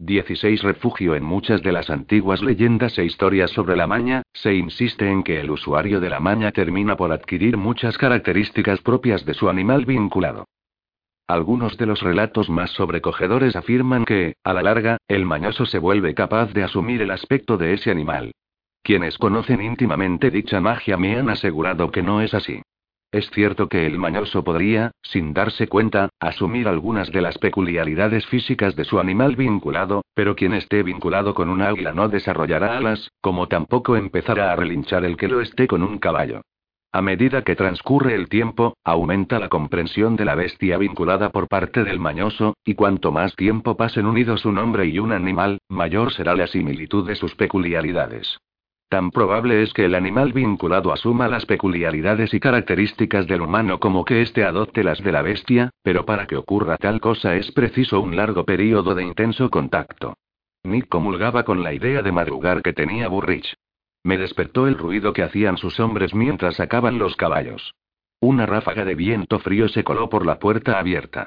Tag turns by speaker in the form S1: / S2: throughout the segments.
S1: 16 Refugio En muchas de las antiguas leyendas e historias sobre la maña, se insiste en que el usuario de la maña termina por adquirir muchas características propias de su animal vinculado. Algunos de los relatos más sobrecogedores afirman que, a la larga, el mañoso se vuelve capaz de asumir el aspecto de ese animal. Quienes conocen íntimamente dicha magia me han asegurado que no es así. Es cierto que el mañoso podría, sin darse cuenta, asumir algunas de las peculiaridades físicas de su animal vinculado, pero quien esté vinculado con un águila no desarrollará alas, como tampoco empezará a relinchar el que lo esté con un caballo. A medida que transcurre el tiempo, aumenta la comprensión de la bestia vinculada por parte del mañoso, y cuanto más tiempo pasen unidos un hombre y un animal, mayor será la similitud de sus peculiaridades. Tan probable es que el animal vinculado asuma las peculiaridades y características del humano como que éste adopte las de la bestia, pero para que ocurra tal cosa es preciso un largo período de intenso contacto. Nick comulgaba con la idea de madrugar que tenía Burrich. Me despertó el ruido que hacían sus hombres mientras sacaban los caballos. Una ráfaga de viento frío se coló por la puerta abierta.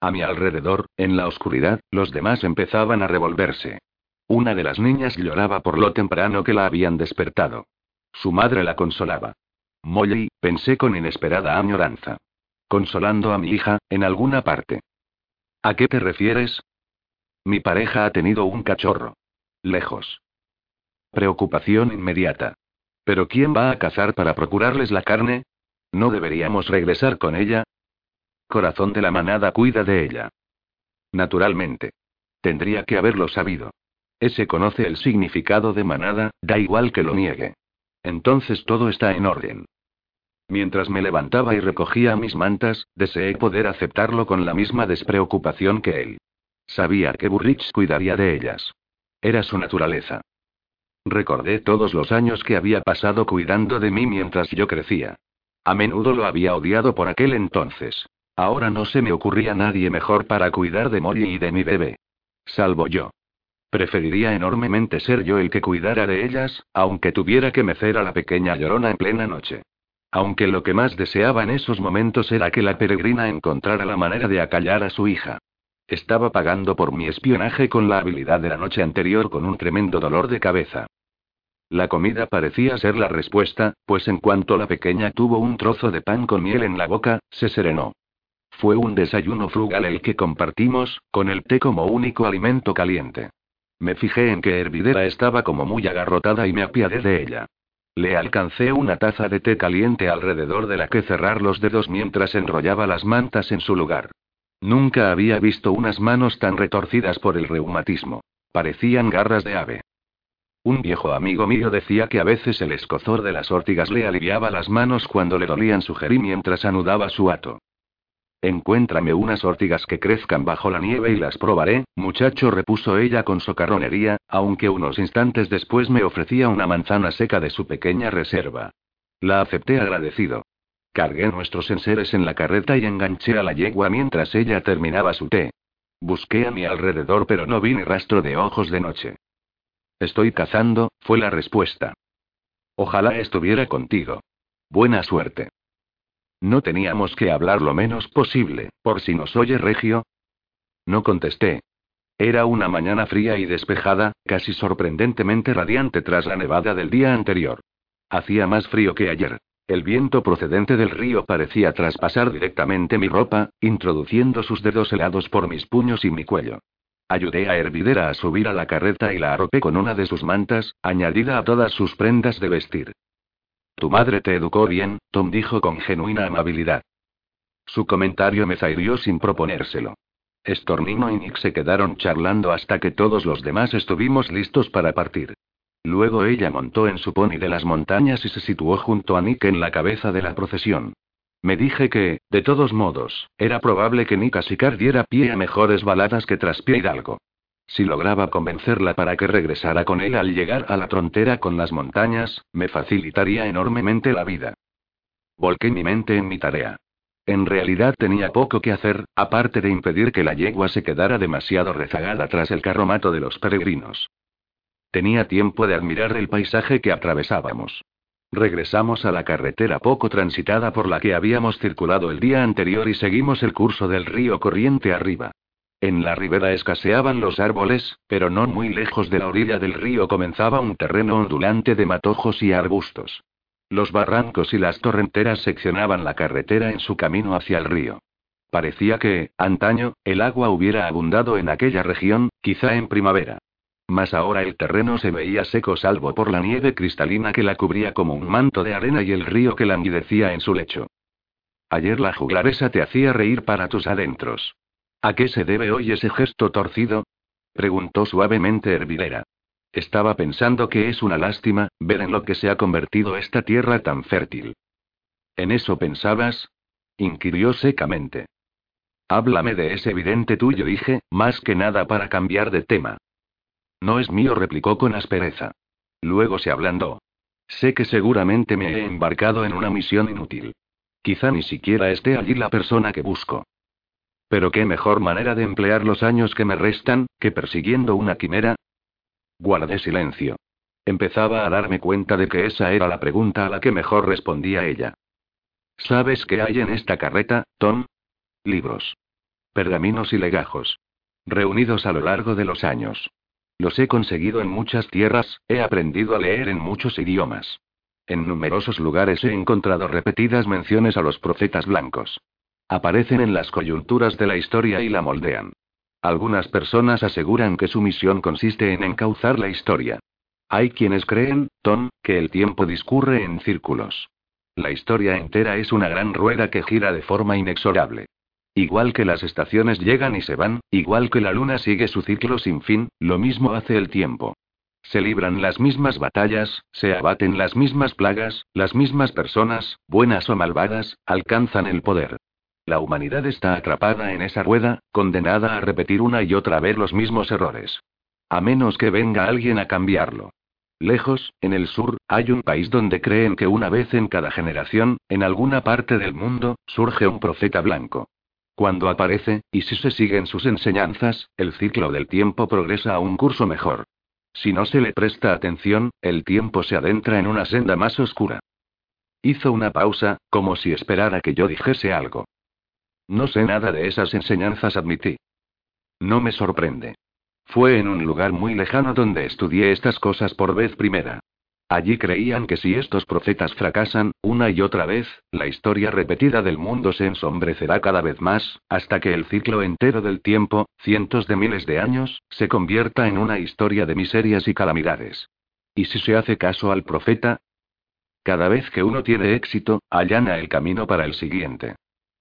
S1: A mi alrededor, en la oscuridad, los demás empezaban a revolverse. Una de las niñas lloraba por lo temprano que la habían despertado. Su madre la consolaba. Molly, pensé con inesperada añoranza. Consolando a mi hija, en alguna parte. ¿A qué te refieres? Mi pareja ha tenido un cachorro. Lejos. Preocupación inmediata. ¿Pero quién va a cazar para procurarles la carne? ¿No deberíamos regresar con ella? Corazón de la manada cuida de ella. Naturalmente. Tendría que haberlo sabido. Ese conoce el significado de manada, da igual que lo niegue. Entonces todo está en orden. Mientras me levantaba y recogía mis mantas, deseé poder aceptarlo con la misma despreocupación que él. Sabía que Burrich cuidaría de ellas. Era su naturaleza. Recordé todos los años que había pasado cuidando de mí mientras yo crecía. A menudo lo había odiado por aquel entonces. Ahora no se me ocurría nadie mejor para cuidar de Molly y de mi bebé. Salvo yo. Preferiría enormemente ser yo el que cuidara de ellas, aunque tuviera que mecer a la pequeña llorona en plena noche. Aunque lo que más deseaba en esos momentos era que la peregrina encontrara la manera de acallar a su hija. Estaba pagando por mi espionaje con la habilidad de la noche anterior con un tremendo dolor de cabeza. La comida parecía ser la respuesta, pues en cuanto la pequeña tuvo un trozo de pan con miel en la boca, se serenó. Fue un desayuno frugal el que compartimos, con el té como único alimento caliente. Me fijé en que Hervidera estaba como muy agarrotada y me apiadé de ella. Le alcancé una taza de té caliente alrededor de la que cerrar los dedos mientras enrollaba las mantas en su lugar. Nunca había visto unas manos tan retorcidas por el reumatismo. Parecían garras de ave. Un viejo amigo mío decía que a veces el escozor de las órtigas le aliviaba las manos cuando le dolían sugerí mientras anudaba su hato. Encuéntrame unas órtigas que crezcan bajo la nieve y las probaré, muchacho, repuso ella con socarronería, aunque unos instantes después me ofrecía una manzana seca de su pequeña reserva. La acepté agradecido. Cargué nuestros enseres en la carreta y enganché a la yegua mientras ella terminaba su té. Busqué a mi alrededor pero no vi ni rastro de ojos de noche. Estoy cazando, fue la respuesta. Ojalá estuviera contigo. Buena suerte. No teníamos que hablar lo menos posible, por si nos oye Regio. No contesté. Era una mañana fría y despejada, casi sorprendentemente radiante tras la nevada del día anterior. Hacía más frío que ayer. El viento procedente del río parecía traspasar directamente mi ropa, introduciendo sus dedos helados por mis puños y mi cuello. Ayudé a Hervidera a subir a la carreta y la arropé con una de sus mantas, añadida a todas sus prendas de vestir. Tu madre te educó bien, Tom dijo con genuina amabilidad. Su comentario me zairió sin proponérselo. Estornino y Nick se quedaron charlando hasta que todos los demás estuvimos listos para partir. Luego ella montó en su pony de las montañas y se situó junto a Nick en la cabeza de la procesión. Me dije que, de todos modos, era probable que Nika Sikar diera pie a mejores baladas que Traspie Hidalgo. Si lograba convencerla para que regresara con él al llegar a la frontera con las montañas, me facilitaría enormemente la vida. Volqué mi mente en mi tarea. En realidad tenía poco que hacer, aparte de impedir que la yegua se quedara demasiado rezagada tras el carromato de los peregrinos. Tenía tiempo de admirar el paisaje que atravesábamos. Regresamos a la carretera poco transitada por la que habíamos circulado el día anterior y seguimos el curso del río corriente arriba. En la ribera escaseaban los árboles, pero no muy lejos de la orilla del río comenzaba un terreno ondulante de matojos y arbustos. Los barrancos y las torrenteras seccionaban la carretera en su camino hacia el río. Parecía que, antaño, el agua hubiera abundado en aquella región, quizá en primavera. Mas ahora el terreno se veía seco salvo por la nieve cristalina que la cubría como un manto de arena y el río que languidecía en su lecho. Ayer la juglaresa te hacía reír para tus adentros. ¿A qué se debe hoy ese gesto torcido? preguntó suavemente Hervidera. Estaba pensando que es una lástima, ver en lo que se ha convertido esta tierra tan fértil. ¿En eso pensabas? inquirió secamente. Háblame de ese evidente tuyo, dije, más que nada para cambiar de tema. No es mío, replicó con aspereza. Luego se ablandó. Sé que seguramente me he embarcado en una misión inútil. Quizá ni siquiera esté allí la persona que busco. Pero qué mejor manera de emplear los años que me restan, que persiguiendo una quimera, Guardé silencio. Empezaba a darme cuenta de que esa era la pregunta a la que mejor respondía ella. ¿Sabes qué hay en esta carreta, Tom? Libros. Pergaminos y legajos. Reunidos a lo largo de los años. Los he conseguido en muchas tierras, he aprendido a leer en muchos idiomas. En numerosos lugares he encontrado repetidas menciones a los profetas blancos. Aparecen en las coyunturas de la historia y la moldean. Algunas personas aseguran que su misión consiste en encauzar la historia. Hay quienes creen, Tom, que el tiempo discurre en círculos. La historia entera es una gran rueda que gira de forma inexorable. Igual que las estaciones llegan y se van, igual que la luna sigue su ciclo sin fin, lo mismo hace el tiempo. Se libran las mismas batallas, se abaten las mismas plagas, las mismas personas, buenas o malvadas, alcanzan el poder. La humanidad está atrapada en esa rueda, condenada a repetir una y otra vez los mismos errores. A menos que venga alguien a cambiarlo. Lejos, en el sur, hay un país donde creen que una vez en cada generación, en alguna parte del mundo, surge un profeta blanco. Cuando aparece, y si se siguen sus enseñanzas, el ciclo del tiempo progresa a un curso mejor. Si no se le presta atención, el tiempo se adentra en una senda más oscura. Hizo una pausa, como si esperara que yo dijese algo. No sé nada de esas enseñanzas, admití. No me sorprende. Fue en un lugar muy lejano donde estudié estas cosas por vez primera. Allí creían que si estos profetas fracasan, una y otra vez, la historia repetida del mundo se ensombrecerá cada vez más, hasta que el ciclo entero del tiempo, cientos de miles de años, se convierta en una historia de miserias y calamidades. ¿Y si se hace caso al profeta? Cada vez que uno tiene éxito, allana el camino para el siguiente.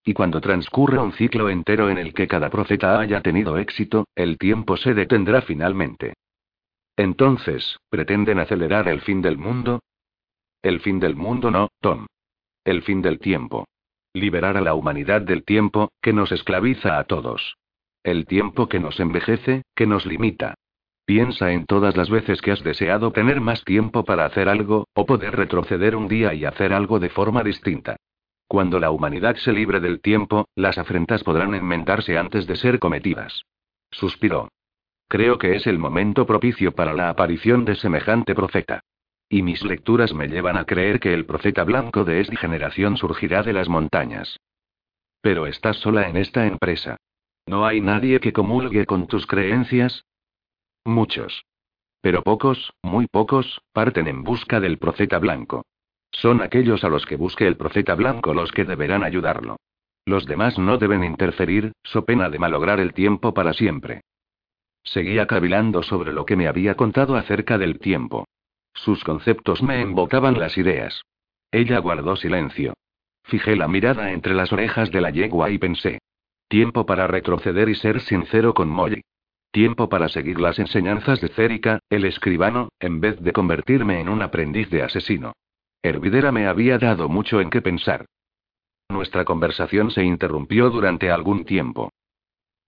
S1: Y cuando transcurra un ciclo entero en el que cada profeta haya tenido éxito, el tiempo se detendrá finalmente. Entonces, ¿pretenden acelerar el fin del mundo? El fin del mundo no, Tom. El fin del tiempo. Liberar a la humanidad del tiempo, que nos esclaviza a todos. El tiempo que nos envejece, que nos limita. Piensa en todas las veces que has deseado tener más tiempo para hacer algo, o poder retroceder un día y hacer algo de forma distinta. Cuando la humanidad se libre del tiempo, las afrentas podrán enmendarse antes de ser cometidas. Suspiró. Creo que es el momento propicio para la aparición de semejante profeta. Y mis lecturas me llevan a creer que el profeta blanco de esta generación surgirá de las montañas. Pero estás sola en esta empresa. ¿No hay nadie que comulgue con tus creencias? Muchos. Pero pocos, muy pocos, parten en busca del profeta blanco. Son aquellos a los que busque el profeta blanco los que deberán ayudarlo. Los demás no deben interferir, so pena de malograr el tiempo para siempre. Seguía cavilando sobre lo que me había contado acerca del tiempo. Sus conceptos me embotaban las ideas. Ella guardó silencio. Fijé la mirada entre las orejas de la yegua y pensé. Tiempo para retroceder y ser sincero con Molly. Tiempo para seguir las enseñanzas de Cérica, el escribano, en vez de convertirme en un aprendiz de asesino. Hervidera me había dado mucho en qué pensar. Nuestra conversación se interrumpió durante algún tiempo.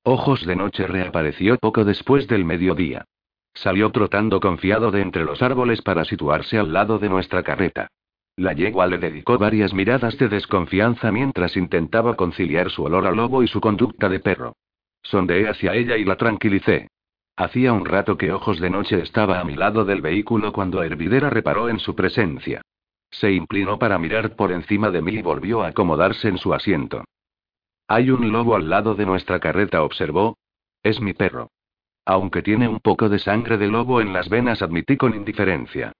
S1: Ojos de Noche reapareció poco después del mediodía. Salió trotando confiado de entre los árboles para situarse al lado de nuestra carreta. La yegua le dedicó varias miradas de desconfianza mientras intentaba conciliar su olor a lobo y su conducta de perro. Sondeé hacia ella y la tranquilicé. Hacía un rato que Ojos de Noche estaba a mi lado del vehículo cuando Hervidera reparó en su presencia. Se inclinó para mirar por encima de mí y volvió a acomodarse en su asiento. Hay un lobo al lado de nuestra carreta, observó. Es mi perro. Aunque tiene un poco de sangre de lobo en las venas, admití con indiferencia.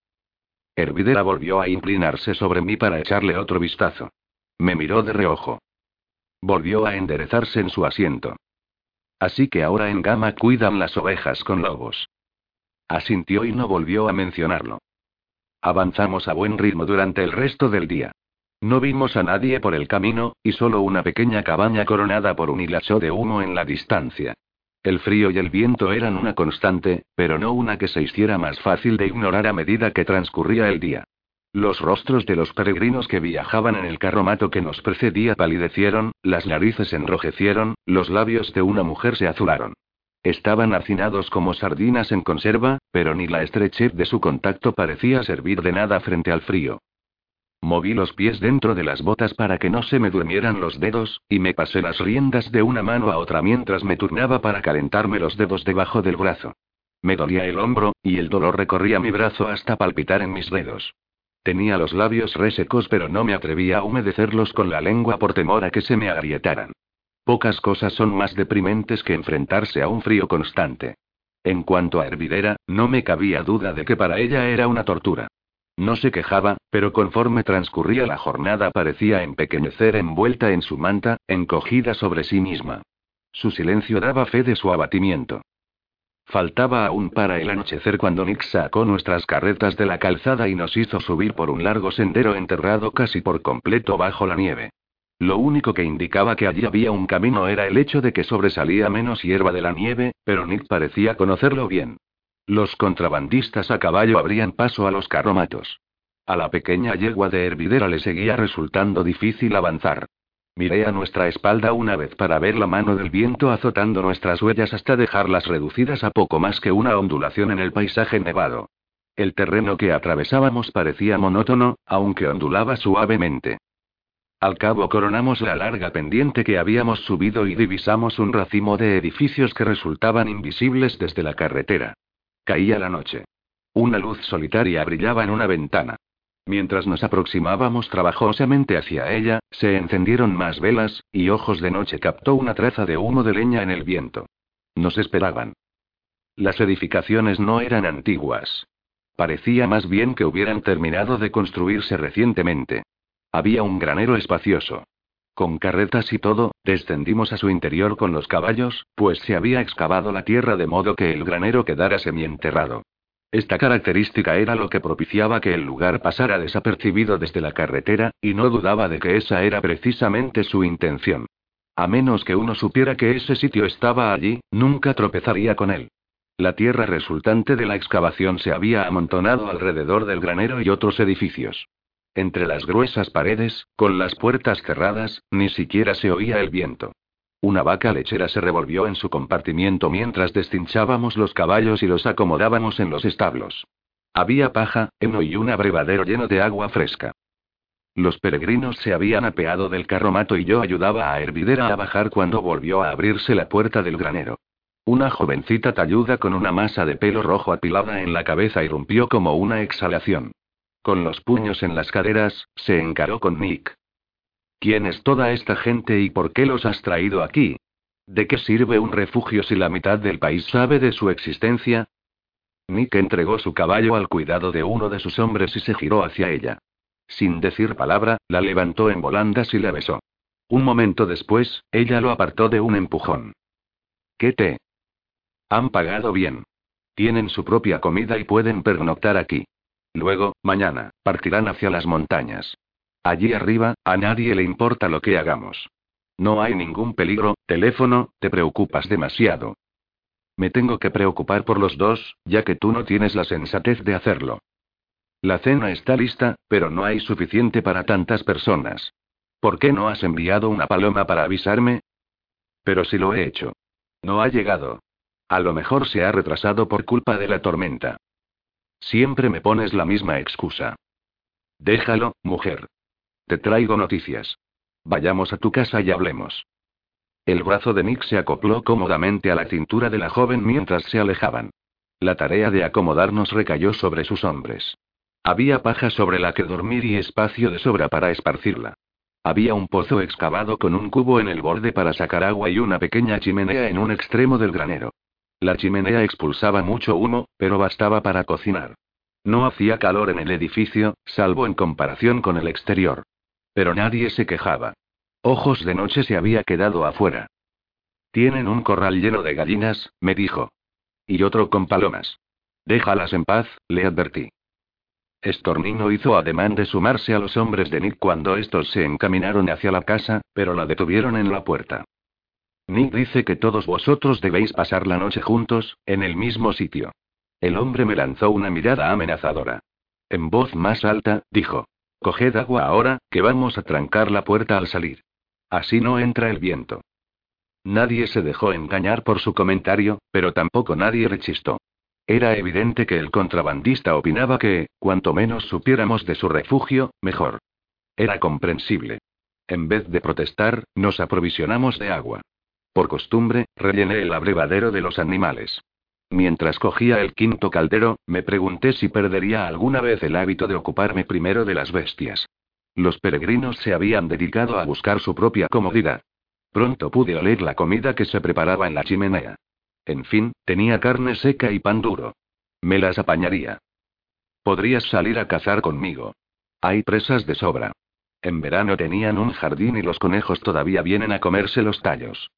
S1: Hervidera volvió a inclinarse sobre mí para echarle otro vistazo. Me miró de reojo. Volvió a enderezarse en su asiento. Así que ahora en Gama cuidan las ovejas con lobos. Asintió y no volvió a mencionarlo. Avanzamos a buen ritmo durante el resto del día. No vimos a nadie por el camino, y solo una pequeña cabaña coronada por un hilacho de humo en la distancia. El frío y el viento eran una constante, pero no una que se hiciera más fácil de ignorar a medida que transcurría el día. Los rostros de los peregrinos que viajaban en el carromato que nos precedía palidecieron, las narices enrojecieron, los labios de una mujer se azularon. Estaban hacinados como sardinas en conserva, pero ni la estrechez de su contacto parecía servir de nada frente al frío. Moví los pies dentro de las botas para que no se me durmieran los dedos, y me pasé las riendas de una mano a otra mientras me turnaba para calentarme los dedos debajo del brazo. Me dolía el hombro, y el dolor recorría mi brazo hasta palpitar en mis dedos. Tenía los labios resecos pero no me atrevía a humedecerlos con la lengua por temor a que se me agrietaran. Pocas cosas son más deprimentes que enfrentarse a un frío constante. En cuanto a Hervidera, no me cabía duda de que para ella era una tortura. No se quejaba, pero conforme transcurría la jornada parecía empequeñecer envuelta en su manta, encogida sobre sí misma. Su silencio daba fe de su abatimiento. Faltaba aún para el anochecer cuando Nick sacó nuestras carretas de la calzada y nos hizo subir por un largo sendero enterrado casi por completo bajo la nieve. Lo único que indicaba que allí había un camino era el hecho de que sobresalía menos hierba de la nieve, pero Nick parecía conocerlo bien. Los contrabandistas a caballo abrían paso a los carromatos. A la pequeña yegua de hervidera le seguía resultando difícil avanzar. Miré a nuestra espalda una vez para ver la mano del viento azotando nuestras huellas hasta dejarlas reducidas a poco más que una ondulación en el paisaje nevado. El terreno que atravesábamos parecía monótono, aunque ondulaba suavemente. Al cabo coronamos la larga pendiente que habíamos subido y divisamos un racimo de edificios que resultaban invisibles desde la carretera. Caía la noche. Una luz solitaria brillaba en una ventana. Mientras nos aproximábamos trabajosamente hacia ella, se encendieron más velas, y Ojos de Noche captó una traza de humo de leña en el viento. Nos esperaban. Las edificaciones no eran antiguas. Parecía más bien que hubieran terminado de construirse recientemente. Había un granero espacioso. Con carretas y todo, descendimos a su interior con los caballos, pues se había excavado la tierra de modo que el granero quedara semienterrado. Esta característica era lo que propiciaba que el lugar pasara desapercibido desde la carretera, y no dudaba de que esa era precisamente su intención. A menos que uno supiera que ese sitio estaba allí, nunca tropezaría con él. La tierra resultante de la excavación se había amontonado alrededor del granero y otros edificios. Entre las gruesas paredes, con las puertas cerradas, ni siquiera se oía el viento. Una vaca lechera se revolvió en su compartimiento mientras descinchábamos los caballos y los acomodábamos en los establos. Había paja, heno y un abrevadero lleno de agua fresca. Los peregrinos se habían apeado del carromato y yo ayudaba a Hervidera a bajar cuando volvió a abrirse la puerta del granero. Una jovencita talluda con una masa de pelo rojo apilada en la cabeza irrumpió como una exhalación. Con los puños en las caderas, se encaró con Nick. ¿Quién es toda esta gente y por qué los has traído aquí? ¿De qué sirve un refugio si la mitad del país sabe de su existencia? Nick entregó su caballo al cuidado de uno de sus hombres y se giró hacia ella. Sin decir palabra, la levantó en volandas y la besó. Un momento después, ella lo apartó de un empujón. ¿Qué te? Han pagado bien. Tienen su propia comida y pueden pernoctar aquí. Luego, mañana, partirán hacia las montañas. Allí arriba, a nadie le importa lo que hagamos. No hay ningún peligro, teléfono, te preocupas demasiado. Me tengo que preocupar por los dos, ya que tú no tienes la sensatez de hacerlo. La cena está lista, pero no hay suficiente para tantas personas. ¿Por qué no has enviado una paloma para avisarme? Pero si lo he hecho. No ha llegado. A lo mejor se ha retrasado por culpa de la tormenta. Siempre me pones la misma excusa. Déjalo, mujer. Te traigo noticias. Vayamos a tu casa y hablemos. El brazo de Nick se acopló cómodamente a la cintura de la joven mientras se alejaban. La tarea de acomodarnos recayó sobre sus hombres. Había paja sobre la que dormir y espacio de sobra para esparcirla. Había un pozo excavado con un cubo en el borde para sacar agua y una pequeña chimenea en un extremo del granero. La chimenea expulsaba mucho humo, pero bastaba para cocinar. No hacía calor en el edificio, salvo en comparación con el exterior. Pero nadie se quejaba. Ojos de noche se había quedado afuera. Tienen un corral lleno de gallinas, me dijo. Y otro con palomas. Déjalas en paz, le advertí. Estornino hizo ademán de sumarse a los hombres de Nick cuando estos se encaminaron hacia la casa, pero la detuvieron en la puerta. Nick dice que todos vosotros debéis pasar la noche juntos, en el mismo sitio. El hombre me lanzó una mirada amenazadora. En voz más alta, dijo. Coged agua ahora, que vamos a trancar la puerta al salir. Así no entra el viento. Nadie se dejó engañar por su comentario, pero tampoco nadie rechistó. Era evidente que el contrabandista opinaba que, cuanto menos supiéramos de su refugio, mejor. Era comprensible. En vez de protestar, nos aprovisionamos de agua. Por costumbre, rellené el abrevadero de los animales. Mientras cogía el quinto caldero, me pregunté si perdería alguna vez el hábito de ocuparme primero de las bestias. Los peregrinos se habían dedicado a buscar su propia comodidad. Pronto pude oler la comida que se preparaba en la chimenea. En fin, tenía carne seca y pan duro. Me las apañaría. Podrías salir a cazar conmigo. Hay presas de sobra. En verano tenían un jardín y los conejos todavía vienen a comerse los tallos.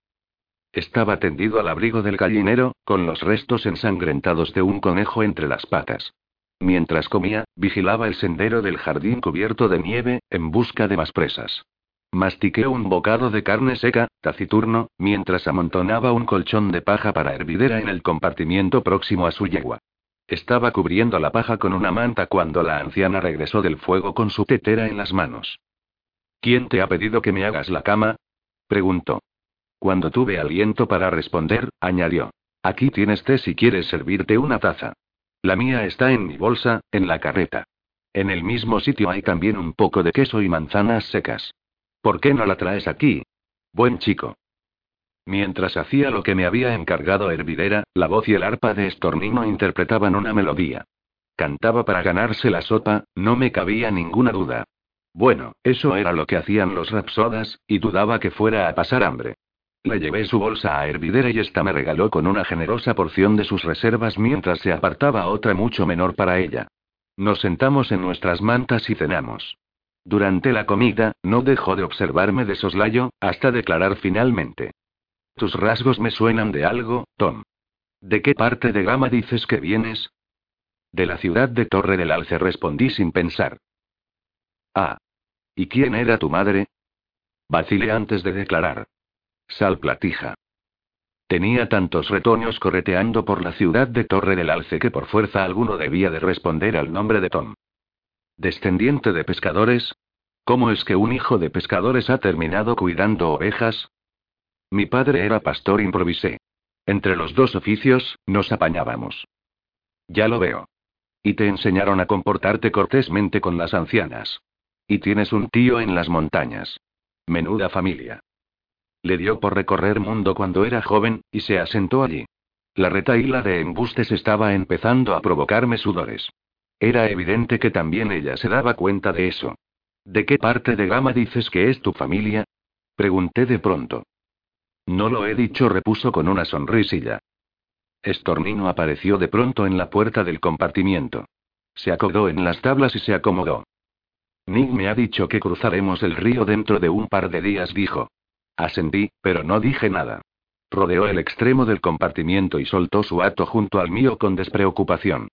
S1: Estaba tendido al abrigo del gallinero, con los restos ensangrentados de un conejo entre las patas. Mientras comía, vigilaba el sendero del jardín cubierto de nieve, en busca de más presas. Mastiqué un bocado de carne seca, taciturno, mientras amontonaba un colchón de paja para hervidera en el compartimiento próximo a su yegua. Estaba cubriendo la paja con una manta cuando la anciana regresó del fuego con su tetera en las manos. ¿Quién te ha pedido que me hagas la cama? preguntó. Cuando tuve aliento para responder, añadió. Aquí tienes té si quieres servirte una taza. La mía está en mi bolsa, en la carreta. En el mismo sitio hay también un poco de queso y manzanas secas. ¿Por qué no la traes aquí? Buen chico. Mientras hacía lo que me había encargado Hervidera, la voz y el arpa de Estornino interpretaban una melodía. Cantaba para ganarse la sopa, no me cabía ninguna duda. Bueno, eso era lo que hacían los rapsodas, y dudaba que fuera a pasar hambre. Le llevé su bolsa a Hervidera y esta me regaló con una generosa porción de sus reservas mientras se apartaba otra mucho menor para ella. Nos sentamos en nuestras mantas y cenamos. Durante la comida, no dejó de observarme de soslayo, hasta declarar finalmente. Tus rasgos me suenan de algo, Tom. ¿De qué parte de Gama dices que vienes? De la ciudad de Torre del Alce respondí sin pensar. Ah. ¿Y quién era tu madre? Vacilé antes de declarar. Sal Platija. Tenía tantos retoños correteando por la ciudad de Torre del Alce que por fuerza alguno debía de responder al nombre de Tom. ¿Descendiente de pescadores? ¿Cómo es que un hijo de pescadores ha terminado cuidando ovejas? Mi padre era pastor, improvisé. Entre los dos oficios, nos apañábamos. Ya lo veo. Y te enseñaron a comportarte cortésmente con las ancianas. Y tienes un tío en las montañas. Menuda familia. Le dio por recorrer mundo cuando era joven, y se asentó allí. La retaíla de embustes estaba empezando a provocarme sudores. Era evidente que también ella se daba cuenta de eso. ¿De qué parte de Gama dices que es tu familia? Pregunté de pronto. No lo he dicho, repuso con una sonrisilla. Estornino apareció de pronto en la puerta del compartimiento. Se acodó en las tablas y se acomodó. Nick me ha dicho que cruzaremos el río dentro de un par de días, dijo. Asentí, pero no dije nada. Rodeó el extremo del compartimiento y soltó su hato junto al mío con despreocupación.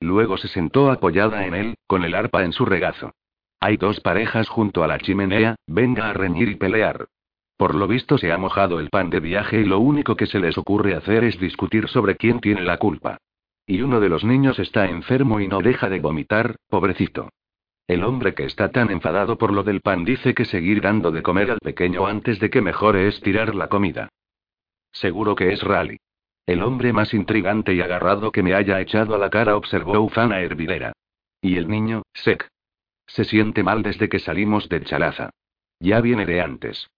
S1: Luego se sentó apoyada en él, con el arpa en su regazo. Hay dos parejas junto a la chimenea, venga a reñir y pelear. Por lo visto se ha mojado el pan de viaje y lo único que se les ocurre hacer es discutir sobre quién tiene la culpa. Y uno de los niños está enfermo y no deja de vomitar, pobrecito. El hombre que está tan enfadado por lo del pan dice que seguir dando de comer al pequeño antes de que mejore es tirar la comida. Seguro que es Rally. El hombre más intrigante y agarrado que me haya echado a la cara observó Ufana hervidera. Y el niño, Sek. Se siente mal desde que salimos de Chalaza. Ya viene de antes.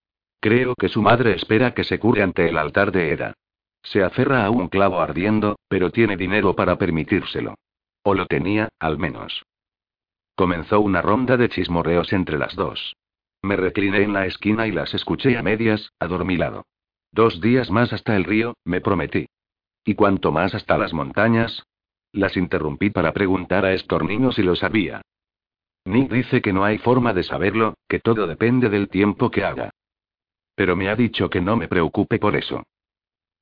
S1: Creo que su madre espera que se cure ante el altar de Eda. Se aferra a un clavo ardiendo, pero tiene dinero para permitírselo. O lo tenía, al menos. Comenzó una ronda de chismorreos entre las dos. Me recliné en la esquina y las escuché a medias, adormilado. Dos días más hasta el río, me prometí. ¿Y cuánto más hasta las montañas? Las interrumpí para preguntar a Estornino si lo sabía. Nick dice que no hay forma de saberlo, que todo depende del tiempo que haga. Pero me ha dicho que no me preocupe por eso.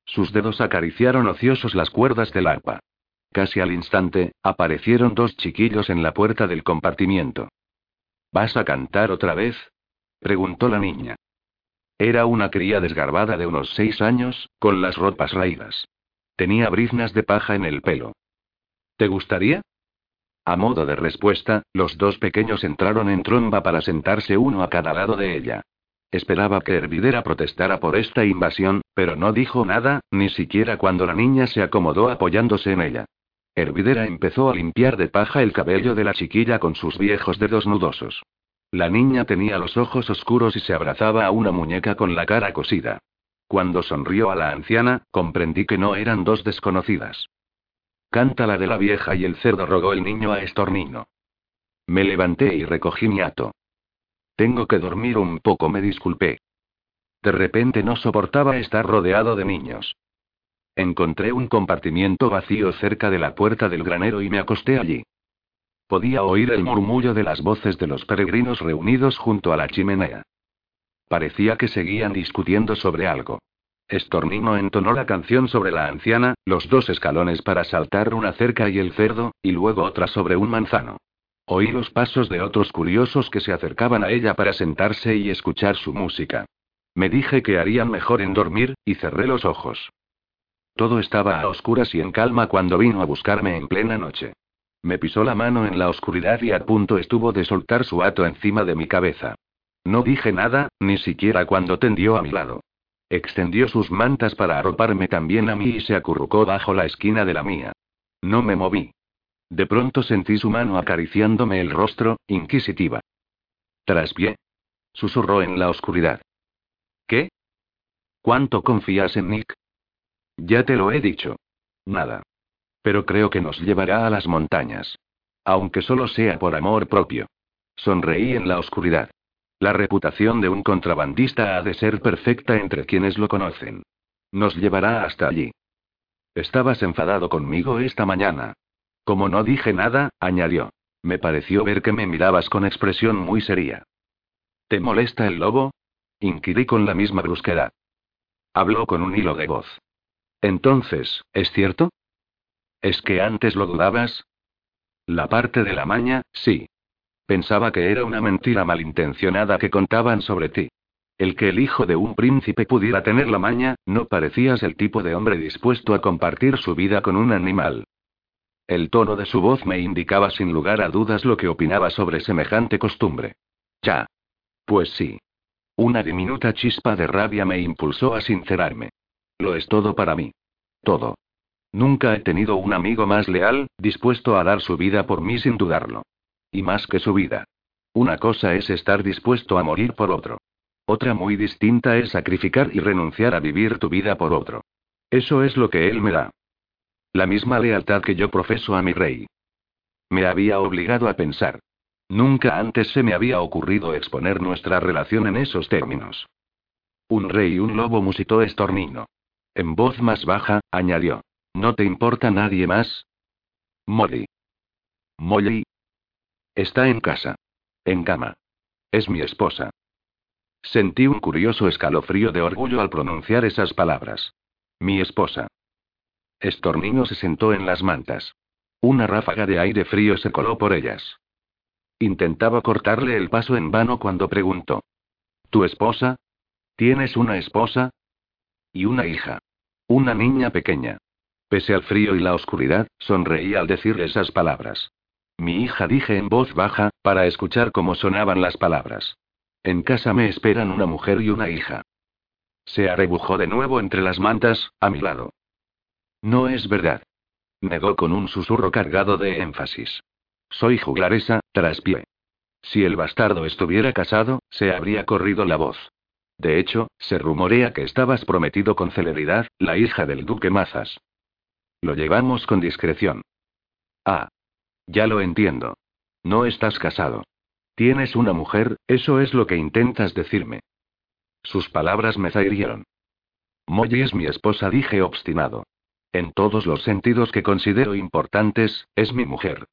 S1: Sus dedos acariciaron ociosos las cuerdas del arpa. Casi al instante, aparecieron dos chiquillos en la puerta del compartimiento. ¿Vas a cantar otra vez? preguntó la niña. Era una cría desgarbada de unos seis años, con las ropas raídas. Tenía briznas de paja en el pelo. ¿Te gustaría? A modo de respuesta, los dos pequeños entraron en tromba para sentarse uno a cada lado de ella. Esperaba que Hervidera protestara por esta invasión, pero no dijo nada, ni siquiera cuando la niña se acomodó apoyándose en ella. Hervidera empezó a limpiar de paja el cabello de la chiquilla con sus viejos dedos nudosos. La niña tenía los ojos oscuros y se abrazaba a una muñeca con la cara cosida. Cuando sonrió a la anciana, comprendí que no eran dos desconocidas. Canta la de la vieja y el cerdo rogó el niño a Estornino. Me levanté y recogí mi hato. Tengo que dormir un poco, me disculpé. De repente no soportaba estar rodeado de niños. Encontré un compartimiento vacío cerca de la puerta del granero y me acosté allí. Podía oír el murmullo de las voces de los peregrinos reunidos junto a la chimenea. Parecía que seguían discutiendo sobre algo. Estornino entonó la canción sobre la anciana, los dos escalones para saltar una cerca y el cerdo, y luego otra sobre un manzano. Oí los pasos de otros curiosos que se acercaban a ella para sentarse y escuchar su música. Me dije que harían mejor en dormir, y cerré los ojos. Todo estaba a oscuras y en calma cuando vino a buscarme en plena noche. Me pisó la mano en la oscuridad y a punto estuvo de soltar su hato encima de mi cabeza. No dije nada, ni siquiera cuando tendió a mi lado. Extendió sus mantas para arroparme también a mí y se acurrucó bajo la esquina de la mía. No me moví. De pronto sentí su mano acariciándome el rostro, inquisitiva. pie. Susurró en la oscuridad. ¿Qué? ¿Cuánto confías en Nick? Ya te lo he dicho. Nada. Pero creo que nos llevará a las montañas. Aunque solo sea por amor propio. Sonreí en la oscuridad. La reputación de un contrabandista ha de ser perfecta entre quienes lo conocen. Nos llevará hasta allí. Estabas enfadado conmigo esta mañana, como no dije nada, añadió. Me pareció ver que me mirabas con expresión muy seria. ¿Te molesta el lobo? Inquirí con la misma brusquedad. Habló con un hilo de voz. Entonces, ¿es cierto? ¿Es que antes lo dudabas? La parte de la maña, sí. Pensaba que era una mentira malintencionada que contaban sobre ti. El que el hijo de un príncipe pudiera tener la maña, no parecías el tipo de hombre dispuesto a compartir su vida con un animal. El tono de su voz me indicaba sin lugar a dudas lo que opinaba sobre semejante costumbre. Ya. Pues sí. Una diminuta chispa de rabia me impulsó a sincerarme. Lo es todo para mí. Todo. Nunca he tenido un amigo más leal, dispuesto a dar su vida por mí sin dudarlo. Y más que su vida. Una cosa es estar dispuesto a morir por otro. Otra muy distinta es sacrificar y renunciar a vivir tu vida por otro. Eso es lo que él me da. La misma lealtad que yo profeso a mi rey. Me había obligado a pensar. Nunca antes se me había ocurrido exponer nuestra relación en esos términos. Un rey y un lobo musitó estornino. En voz más baja, añadió. ¿No te importa nadie más? Molly. Molly. Está en casa. En cama. Es mi esposa. Sentí un curioso escalofrío de orgullo al pronunciar esas palabras. Mi esposa. Estornino se sentó en las mantas. Una ráfaga de aire frío se coló por ellas. Intentaba cortarle el paso en vano cuando preguntó. ¿Tu esposa? ¿Tienes una esposa? Y una hija. Una niña pequeña. Pese al frío y la oscuridad, sonreí al decir esas palabras. Mi hija dije en voz baja, para escuchar cómo sonaban las palabras. En casa me esperan una mujer y una hija. Se arrebujó de nuevo entre las mantas, a mi lado. No es verdad. Negó con un susurro cargado de énfasis. Soy juglaresa, traspié. Si el bastardo estuviera casado, se habría corrido la voz. De hecho, se rumorea que estabas prometido con celeridad, la hija del duque Mazas. Lo llevamos con discreción. Ah. Ya lo entiendo. No estás casado. Tienes una mujer, eso es lo que intentas decirme. Sus palabras me zahirieron. Molly es mi esposa, dije obstinado. En todos los sentidos que considero importantes, es mi mujer.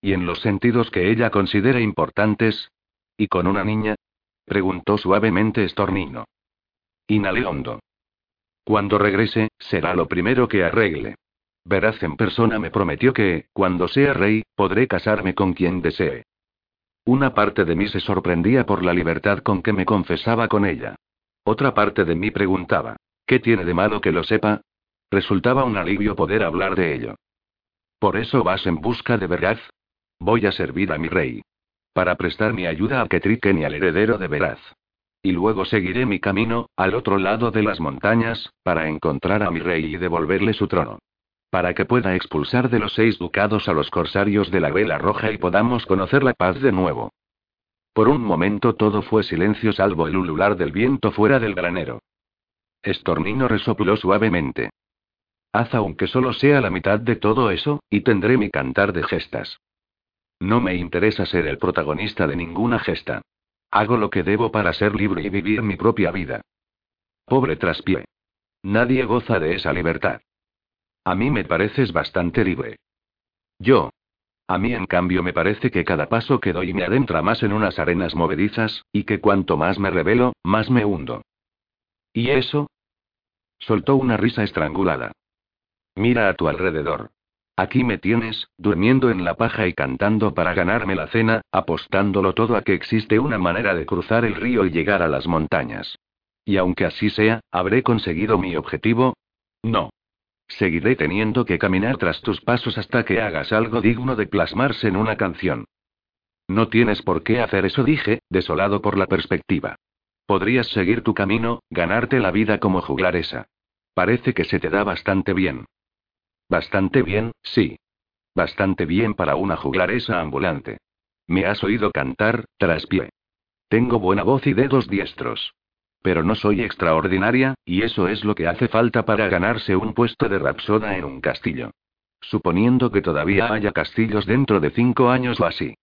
S1: ¿Y en los sentidos que ella considera importantes? ¿Y con una niña? Preguntó suavemente Stornino. Inhalé hondo. Cuando regrese, será lo primero que arregle. Veraz en persona me prometió que, cuando sea rey, podré casarme con quien desee. Una parte de mí se sorprendía por la libertad con que me confesaba con ella. Otra parte de mí preguntaba, ¿qué tiene de malo que lo sepa? Resultaba un alivio poder hablar de ello. ¿Por eso vas en busca de Veraz? Voy a servir a mi rey. Para prestar mi ayuda a Ketriken y al heredero de Veraz. Y luego seguiré mi camino, al otro lado de las montañas, para encontrar a mi rey y devolverle su trono. Para que pueda expulsar de los seis ducados a los corsarios de la vela roja y podamos conocer la paz de nuevo. Por un momento todo fue silencio salvo el ulular del viento fuera del granero. Estornino resopló suavemente. Haz aunque solo sea la mitad de todo eso, y tendré mi cantar de gestas. No me interesa ser el protagonista de ninguna gesta. Hago lo que debo para ser libre y vivir mi propia vida. Pobre traspié. Nadie goza de esa libertad. A mí me pareces bastante libre. Yo. A mí en cambio me parece que cada paso que doy me adentra más en unas arenas movedizas, y que cuanto más me revelo, más me hundo. ¿Y eso? Soltó una risa estrangulada. Mira a tu alrededor. Aquí me tienes, durmiendo en la paja y cantando para ganarme la cena, apostándolo todo a que existe una manera de cruzar el río y llegar a las montañas. Y aunque así sea, ¿habré conseguido mi objetivo? No. Seguiré teniendo que caminar tras tus pasos hasta que hagas algo digno de plasmarse en una canción. No tienes por qué hacer eso, dije, desolado por la perspectiva. Podrías seguir tu camino, ganarte la vida como juglaresa. Parece que se te da bastante bien. Bastante bien, sí. Bastante bien para una juglaresa ambulante. Me has oído cantar, traspié. Tengo buena voz y dedos diestros. Pero no soy extraordinaria, y eso es lo que hace falta para ganarse un puesto de rapsoda en un castillo. Suponiendo que todavía haya castillos dentro de cinco años o así.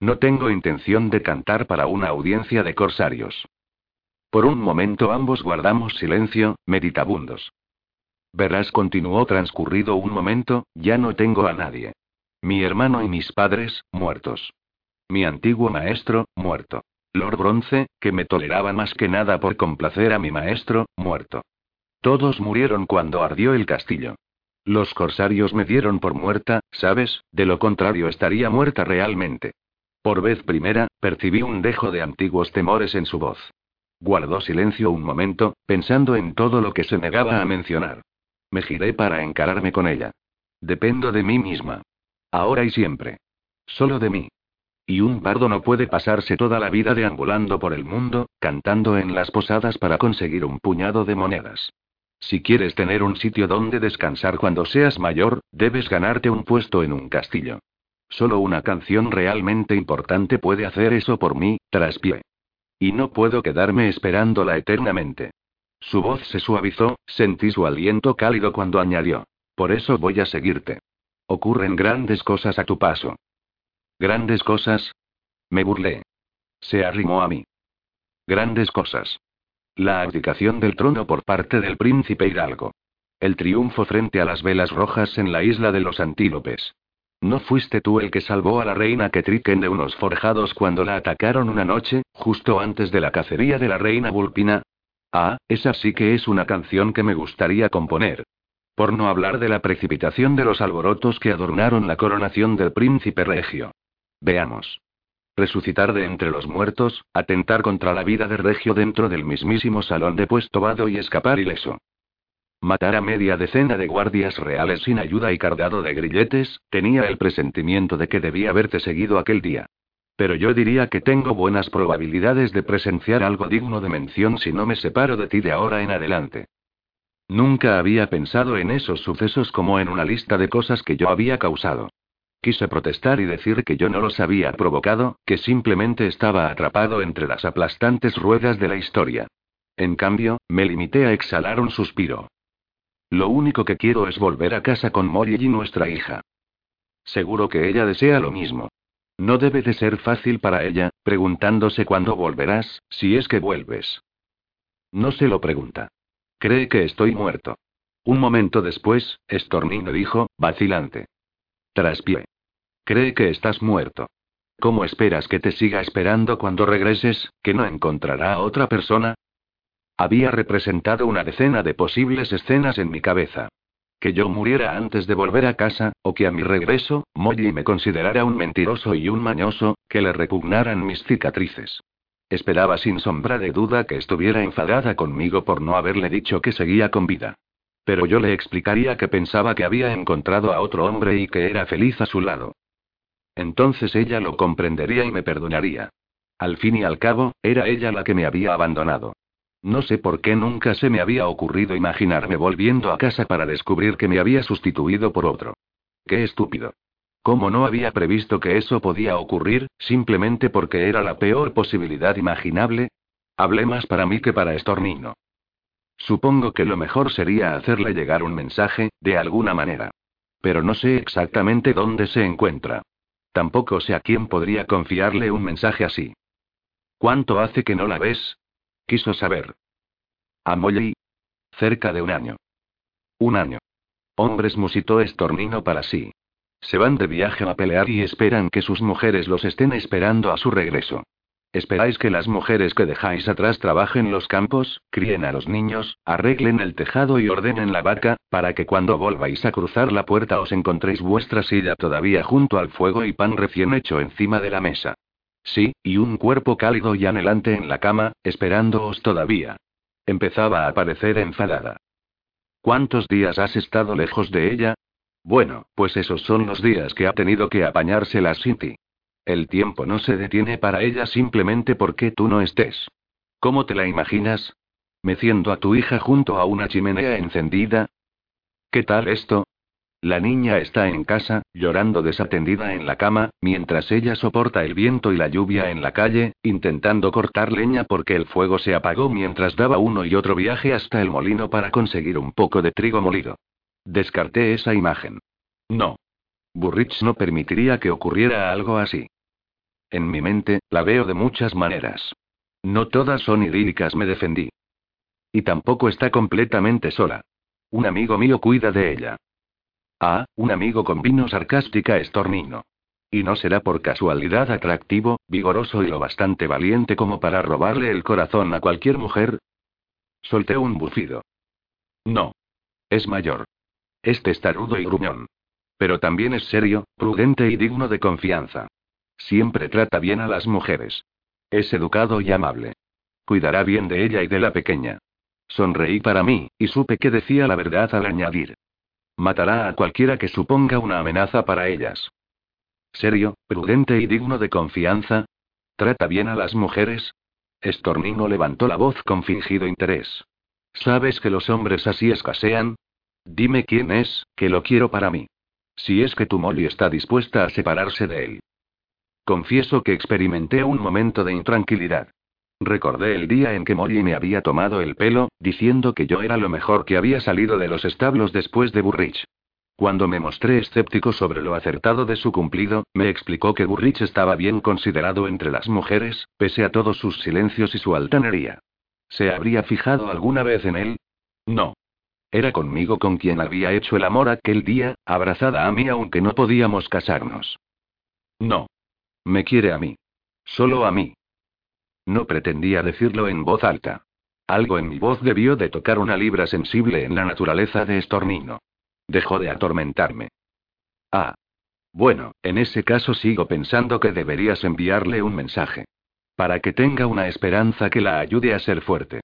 S1: No tengo intención de cantar para una audiencia de corsarios. Por un momento ambos guardamos silencio, meditabundos. Verás, continuó transcurrido un momento, ya no tengo a nadie. Mi hermano y mis padres, muertos. Mi antiguo maestro, muerto. Lord Bronce, que me toleraba más que nada por complacer a mi maestro, muerto. Todos murieron cuando ardió el castillo. Los corsarios me dieron por muerta, ¿sabes? De lo contrario estaría muerta realmente. Por vez primera, percibí un dejo de antiguos temores en su voz. Guardó silencio un momento, pensando en todo lo que se negaba a mencionar. Me giré para encararme con ella. Dependo de mí misma. Ahora y siempre. Solo de mí. Y un bardo no puede pasarse toda la vida deambulando por el mundo, cantando en las posadas para conseguir un puñado de monedas. Si quieres tener un sitio donde descansar cuando seas mayor, debes ganarte un puesto en un castillo. Solo una canción realmente importante puede hacer eso por mí, traspié. Y no puedo quedarme esperándola eternamente. Su voz se suavizó, sentí su aliento cálido cuando añadió. Por eso voy a seguirte. Ocurren grandes cosas a tu paso. ¿Grandes cosas? Me burlé. Se arrimó a mí. Grandes cosas. La abdicación del trono por parte del príncipe Hidalgo. El triunfo frente a las velas rojas en la isla de los antílopes. ¿No fuiste tú el que salvó a la reina Ketriken de unos forjados cuando la atacaron una noche, justo antes de la cacería de la reina Vulpina? Ah, esa sí que es una canción que me gustaría componer. Por no hablar de la precipitación de los alborotos que adornaron la coronación del príncipe regio. Veamos. Resucitar de entre los muertos, atentar contra la vida de Regio dentro del mismísimo salón de puesto vado y escapar ileso. Matar a media decena de guardias reales sin ayuda y cargado de grilletes, tenía el presentimiento de que debía haberte seguido aquel día. Pero yo diría que tengo buenas probabilidades de presenciar algo digno de mención si no me separo de ti de ahora en adelante. Nunca había pensado en esos sucesos como en una lista de cosas que yo había causado. Quise protestar y decir que yo no los había provocado, que simplemente estaba atrapado entre las aplastantes ruedas de la historia. En cambio, me limité a exhalar un suspiro. Lo único que quiero es volver a casa con Molly y nuestra hija. Seguro que ella desea lo mismo. No debe de ser fácil para ella, preguntándose cuándo volverás, si es que vuelves. No se lo pregunta. Cree que estoy muerto. Un momento después, Estornino dijo, vacilante. Traspié. Cree que estás muerto. ¿Cómo esperas que te siga esperando cuando regreses, que no encontrará a otra persona? Había representado una decena de posibles escenas en mi cabeza. Que yo muriera antes de volver a casa, o que a mi regreso, Molly me considerara un mentiroso y un mañoso, que le repugnaran mis cicatrices. Esperaba sin sombra de duda que estuviera enfadada conmigo por no haberle dicho que seguía con vida. Pero yo le explicaría que pensaba que había encontrado a otro hombre y que era feliz a su lado. Entonces ella lo comprendería y me perdonaría. Al fin y al cabo, era ella la que me había abandonado. No sé por qué nunca se me había ocurrido imaginarme volviendo a casa para descubrir que me había sustituido por otro. Qué estúpido. ¿Cómo no había previsto que eso podía ocurrir, simplemente porque era la peor posibilidad imaginable? Hablé más para mí que para Estornino. Supongo que lo mejor sería hacerle llegar un mensaje, de alguna manera. Pero no sé exactamente dónde se encuentra. Tampoco sé a quién podría confiarle un mensaje así. ¿Cuánto hace que no la ves? Quiso saber. A Molly. Cerca de un año. Un año. Hombres musitó estornino para sí. Se van de viaje a pelear y esperan que sus mujeres los estén esperando a su regreso. Esperáis que las mujeres que dejáis atrás trabajen los campos, críen a los niños, arreglen el tejado y ordenen la vaca, para que cuando volváis a cruzar la puerta os encontréis vuestra silla todavía junto al fuego y pan recién hecho encima de la mesa. Sí, y un cuerpo cálido y anhelante en la cama, esperándoos todavía. Empezaba a parecer enfadada. ¿Cuántos días has estado lejos de ella? Bueno, pues esos son los días que ha tenido que apañarse la Cinti. El tiempo no se detiene para ella simplemente porque tú no estés. ¿Cómo te la imaginas? ¿Meciendo a tu hija junto a una chimenea encendida? ¿Qué tal esto? La niña está en casa, llorando desatendida en la cama, mientras ella soporta el viento y la lluvia en la calle, intentando cortar leña porque el fuego se apagó mientras daba uno y otro viaje hasta el molino para conseguir un poco de trigo molido. Descarté esa imagen. No. Burrich no permitiría que ocurriera algo así. En mi mente, la veo de muchas maneras. No todas son idílicas, me defendí. Y tampoco está completamente sola. Un amigo mío cuida de ella. Ah, un amigo con vino sarcástica estornino. Y no será por casualidad atractivo, vigoroso y lo bastante valiente como para robarle el corazón a cualquier mujer. Solté un bufido. No. Es mayor. Es testarudo y gruñón. Pero también es serio, prudente y digno de confianza. Siempre trata bien a las mujeres. Es educado y amable. Cuidará bien de ella y de la pequeña. Sonreí para mí, y supe que decía la verdad al añadir. Matará a cualquiera que suponga una amenaza para ellas. Serio, prudente y digno de confianza. ¿Trata bien a las mujeres? Estornino levantó la voz con fingido interés. ¿Sabes que los hombres así escasean? Dime quién es, que lo quiero para mí. Si es que tu Molly está dispuesta a separarse de él. Confieso que experimenté un momento de intranquilidad. Recordé el día en que Molly me había tomado el pelo, diciendo que yo era lo mejor que había salido de los establos después de Burrich. Cuando me mostré escéptico sobre lo acertado de su cumplido, me explicó que Burrich estaba bien considerado entre las mujeres, pese a todos sus silencios y su altanería. ¿Se habría fijado alguna vez en él? No. Era conmigo con quien había hecho el amor aquel día, abrazada a mí aunque no podíamos casarnos. No. Me quiere a mí. Solo a mí. No pretendía decirlo en voz alta. Algo en mi voz debió de tocar una libra sensible en la naturaleza de Estornino. Dejó de atormentarme. Ah. Bueno, en ese caso sigo pensando que deberías enviarle un mensaje. Para que tenga una esperanza que la ayude a ser fuerte.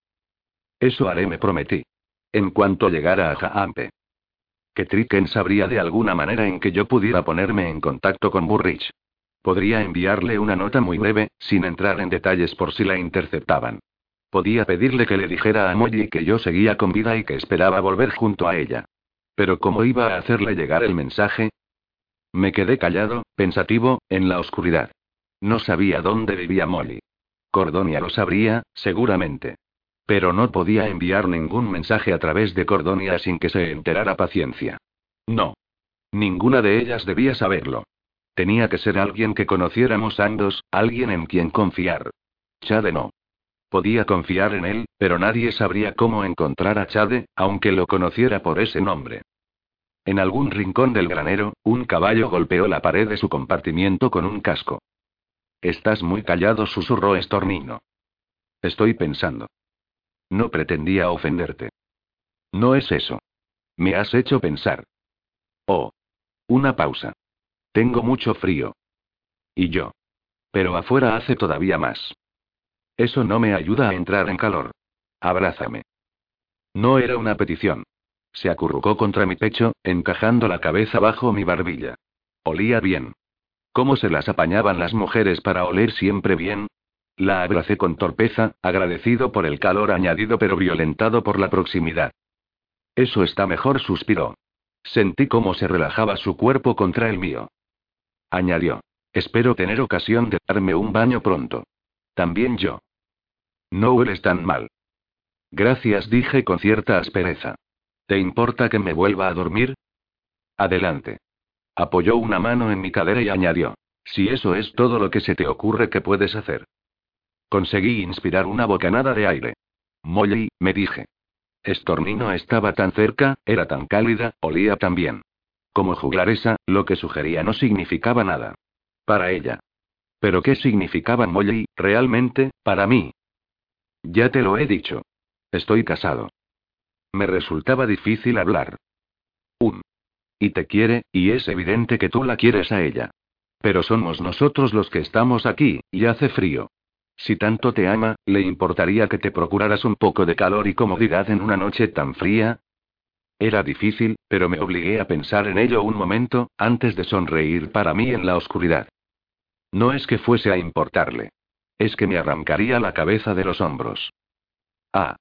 S1: Eso haré, me prometí. En cuanto llegara a Jaampe. Que Triken sabría de alguna manera en que yo pudiera ponerme en contacto con Burrich. Podría enviarle una nota muy breve, sin entrar en detalles por si la interceptaban. Podía pedirle que le dijera a Molly que yo seguía con vida y que esperaba volver junto a ella. Pero ¿cómo iba a hacerle llegar el mensaje? Me quedé callado, pensativo, en la oscuridad. No sabía dónde vivía Molly. Cordonia lo sabría, seguramente. Pero no podía enviar ningún mensaje a través de Cordonia sin que se enterara paciencia. No. Ninguna de ellas debía saberlo. Tenía que ser alguien que conociéramos ambos, alguien en quien confiar. Chade no. Podía confiar en él, pero nadie sabría cómo encontrar a Chade, aunque lo conociera por ese nombre. En algún rincón del granero, un caballo golpeó la pared de su compartimiento con un casco. Estás muy callado, susurró Estornino. Estoy pensando. No pretendía ofenderte. No es eso. Me has hecho pensar. Oh. Una pausa. Tengo mucho frío. Y yo. Pero afuera hace todavía más. Eso no me ayuda a entrar en calor. Abrázame. No era una petición. Se acurrucó contra mi pecho, encajando la cabeza bajo mi barbilla. Olía bien. ¿Cómo se las apañaban las mujeres para oler siempre bien? La abracé con torpeza, agradecido por el calor añadido pero violentado por la proximidad. Eso está mejor, suspiró. Sentí cómo se relajaba su cuerpo contra el mío. Añadió. Espero tener ocasión de darme un baño pronto. También yo. No hueles tan mal. Gracias, dije con cierta aspereza. ¿Te importa que me vuelva a dormir? Adelante. Apoyó una mano en mi cadera y añadió. Si eso es todo lo que se te ocurre que puedes hacer. Conseguí inspirar una bocanada de aire. Molly, me dije. Estornino estaba tan cerca, era tan cálida, olía tan bien. Como juglaresa, lo que sugería no significaba nada. Para ella. Pero ¿qué significaba Molly, realmente, para mí? Ya te lo he dicho. Estoy casado. Me resultaba difícil hablar. Un. Y te quiere, y es evidente que tú la quieres a ella. Pero somos nosotros los que estamos aquí, y hace frío. Si tanto te ama, ¿le importaría que te procuraras un poco de calor y comodidad en una noche tan fría? Era difícil, pero me obligué a pensar en ello un momento, antes de sonreír para mí en la oscuridad. No es que fuese a importarle. Es que me arrancaría la cabeza de los hombros. Ah.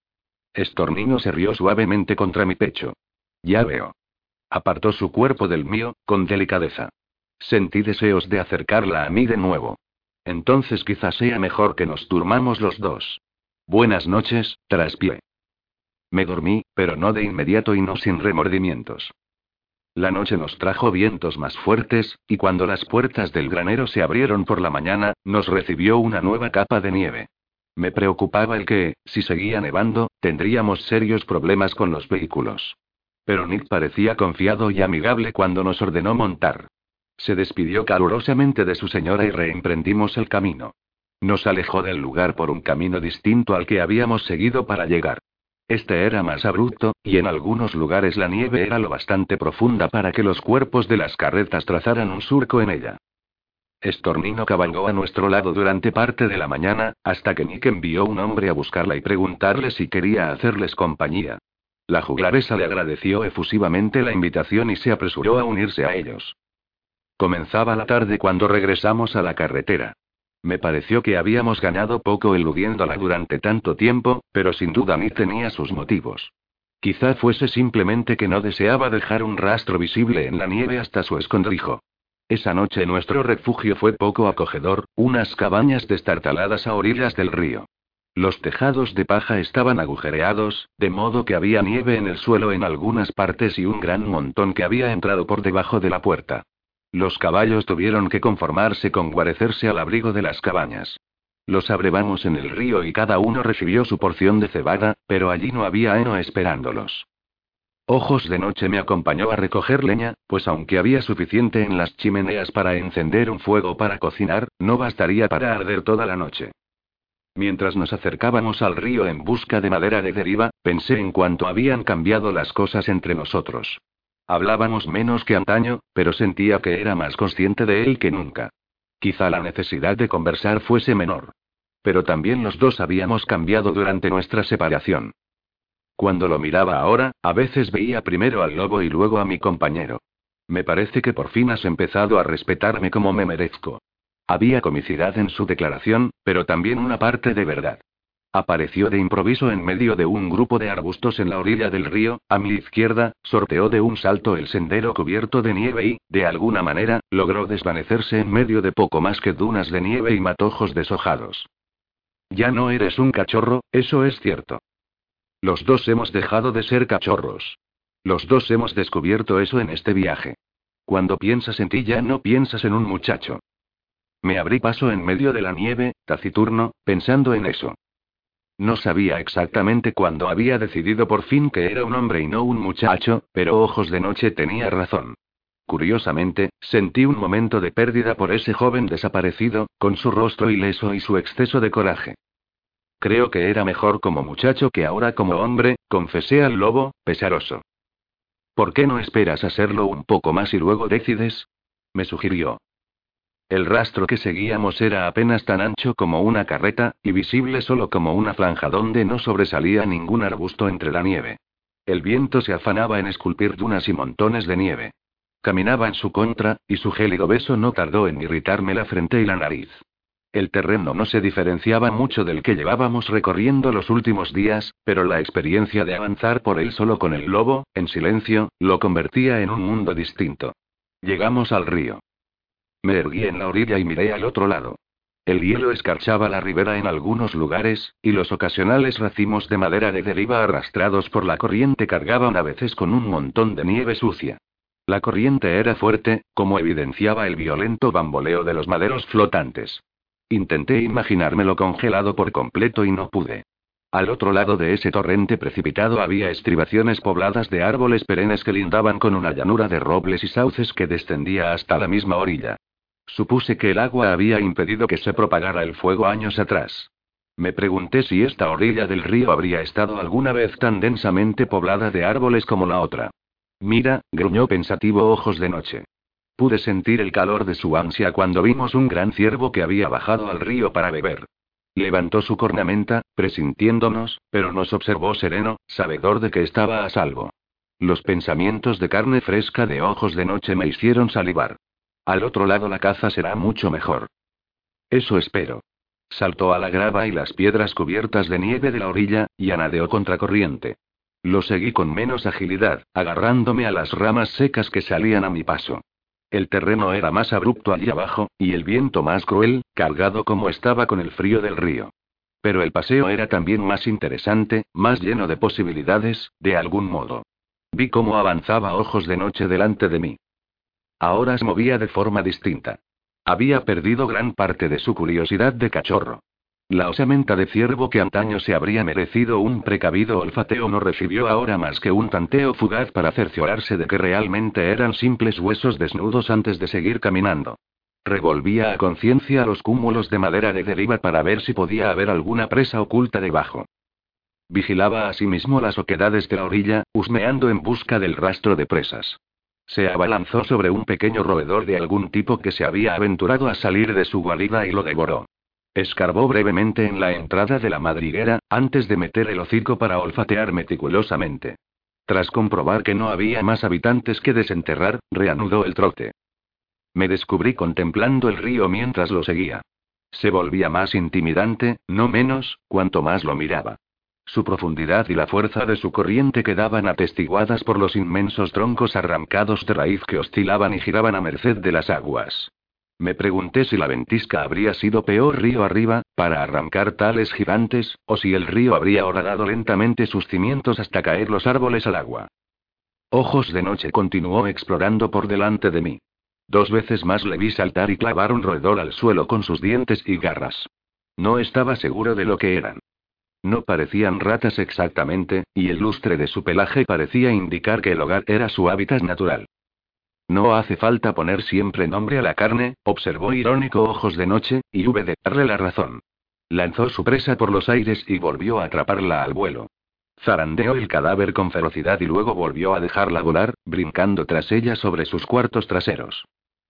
S1: Estornino se rió suavemente contra mi pecho. Ya veo. Apartó su cuerpo del mío, con delicadeza. Sentí deseos de acercarla a mí de nuevo. Entonces quizás sea mejor que nos durmamos los dos. Buenas noches, traspié. Me dormí, pero no de inmediato y no sin remordimientos. La noche nos trajo vientos más fuertes, y cuando las puertas del granero se abrieron por la mañana, nos recibió una nueva capa de nieve. Me preocupaba el que, si seguía nevando, tendríamos serios problemas con los vehículos. Pero Nick parecía confiado y amigable cuando nos ordenó montar. Se despidió calurosamente de su señora y reemprendimos el camino. Nos alejó del lugar por un camino distinto al que habíamos seguido para llegar. Este era más abrupto, y en algunos lugares la nieve era lo bastante profunda para que los cuerpos de las carretas trazaran un surco en ella. Estornino cabalgó a nuestro lado durante parte de la mañana, hasta que Nick envió un hombre a buscarla y preguntarle si quería hacerles compañía. La juglaresa le agradeció efusivamente la invitación y se apresuró a unirse a ellos. Comenzaba la tarde cuando regresamos a la carretera. Me pareció que habíamos ganado poco eludiéndola durante tanto tiempo, pero sin duda ni tenía sus motivos. Quizá fuese simplemente que no deseaba dejar un rastro visible en la nieve hasta su escondrijo. Esa noche nuestro refugio fue poco acogedor, unas cabañas destartaladas a orillas del río. Los tejados de paja estaban agujereados, de modo que había nieve en el suelo en algunas partes y un gran montón que había entrado por debajo de la puerta. Los caballos tuvieron que conformarse con guarecerse al abrigo de las cabañas. Los abrevamos en el río y cada uno recibió su porción de cebada, pero allí no había heno esperándolos. Ojos de noche me acompañó a recoger leña, pues aunque había suficiente en las chimeneas para encender un fuego para cocinar, no bastaría para arder toda la noche. Mientras nos acercábamos al río en busca de madera de deriva, pensé en cuánto habían cambiado las cosas entre nosotros. Hablábamos menos que antaño, pero sentía que era más consciente de él que nunca. Quizá la necesidad de conversar fuese menor. Pero también los dos habíamos cambiado durante nuestra separación. Cuando lo miraba ahora, a veces veía primero al lobo y luego a mi compañero. Me parece que por fin has empezado a respetarme como me merezco. Había comicidad en su declaración, pero también una parte de verdad. Apareció de improviso en medio de un grupo de arbustos en la orilla del río, a mi izquierda, sorteó de un salto el sendero cubierto de nieve y, de alguna manera, logró desvanecerse en medio de poco más que dunas de nieve y matojos deshojados. Ya no eres un cachorro, eso es cierto. Los dos hemos dejado de ser cachorros. Los dos hemos descubierto eso en este viaje. Cuando piensas en ti ya no piensas en un muchacho. Me abrí paso en medio de la nieve, taciturno, pensando en eso. No sabía exactamente cuándo había decidido por fin que era un hombre y no un muchacho, pero Ojos de Noche tenía razón. Curiosamente, sentí un momento de pérdida por ese joven desaparecido, con su rostro ileso y su exceso de coraje. Creo que era mejor como muchacho que ahora como hombre, confesé al lobo, pesaroso. ¿Por qué no esperas a serlo un poco más y luego decides? me sugirió. El rastro que seguíamos era apenas tan ancho como una carreta, y visible solo como una franja donde no sobresalía ningún arbusto entre la nieve. El viento se afanaba en esculpir dunas y montones de nieve. Caminaba en su contra, y su gélido beso no tardó en irritarme la frente y la nariz. El terreno no se diferenciaba mucho del que llevábamos recorriendo los últimos días, pero la experiencia de avanzar por él solo con el lobo, en silencio, lo convertía en un mundo distinto. Llegamos al río. Me erguí en la orilla y miré al otro lado. El hielo escarchaba la ribera en algunos lugares, y los ocasionales racimos de madera de deriva arrastrados por la corriente cargaban a veces con un montón de nieve sucia. La corriente era fuerte, como evidenciaba el violento bamboleo de los maderos flotantes. Intenté imaginármelo congelado por completo y no pude. Al otro lado de ese torrente precipitado había estribaciones pobladas de árboles perennes que lindaban con una llanura de robles y sauces que descendía hasta la misma orilla. Supuse que el agua había impedido que se propagara el fuego años atrás. Me pregunté si esta orilla del río habría estado alguna vez tan densamente poblada de árboles como la otra. Mira, gruñó pensativo ojos de noche. Pude sentir el calor de su ansia cuando vimos un gran ciervo que había bajado al río para beber. Levantó su cornamenta, presintiéndonos, pero nos observó sereno, sabedor de que estaba a salvo. Los pensamientos de carne fresca de ojos de noche me hicieron salivar. Al otro lado la caza será mucho mejor. Eso espero. Saltó a la grava y las piedras cubiertas de nieve de la orilla, y anadeó contracorriente. Lo seguí con menos agilidad, agarrándome a las ramas secas que salían a mi paso. El terreno era más abrupto allí abajo, y el viento más cruel, cargado como estaba con el frío del río. Pero el paseo era también más interesante, más lleno de posibilidades, de algún modo. Vi cómo avanzaba ojos de noche delante de mí. Ahora se movía de forma distinta. Había perdido gran parte de su curiosidad de cachorro. La osamenta de ciervo que antaño se habría merecido un precavido olfateo no recibió ahora más que un tanteo fugaz para cerciorarse de que realmente eran simples huesos desnudos antes de seguir caminando. Revolvía a conciencia los cúmulos de madera de deriva para ver si podía haber alguna presa oculta debajo. Vigilaba asimismo las oquedades de la orilla, husmeando en busca del rastro de presas. Se abalanzó sobre un pequeño roedor de algún tipo que se había aventurado a salir de su guarida y lo devoró. Escarbó brevemente en la entrada de la madriguera, antes de meter el hocico para olfatear meticulosamente. Tras comprobar que no había más habitantes que desenterrar, reanudó el trote. Me descubrí contemplando el río mientras lo seguía. Se volvía más intimidante, no menos, cuanto más lo miraba. Su profundidad y la fuerza de su corriente quedaban atestiguadas por los inmensos troncos arrancados de raíz que oscilaban y giraban a merced de las aguas. Me pregunté si la ventisca habría sido peor río arriba, para arrancar tales gigantes, o si el río habría horadado lentamente sus cimientos hasta caer los árboles al agua. Ojos de noche continuó explorando por delante de mí. Dos veces más le vi saltar y clavar un roedor al suelo con sus dientes y garras. No estaba seguro de lo que eran. No parecían ratas exactamente, y el lustre de su pelaje parecía indicar que el hogar era su hábitat natural. No hace falta poner siempre nombre a la carne, observó irónico ojos de noche, y hube de darle la razón. Lanzó su presa por los aires y volvió a atraparla al vuelo. Zarandeó el cadáver con ferocidad y luego volvió a dejarla volar, brincando tras ella sobre sus cuartos traseros.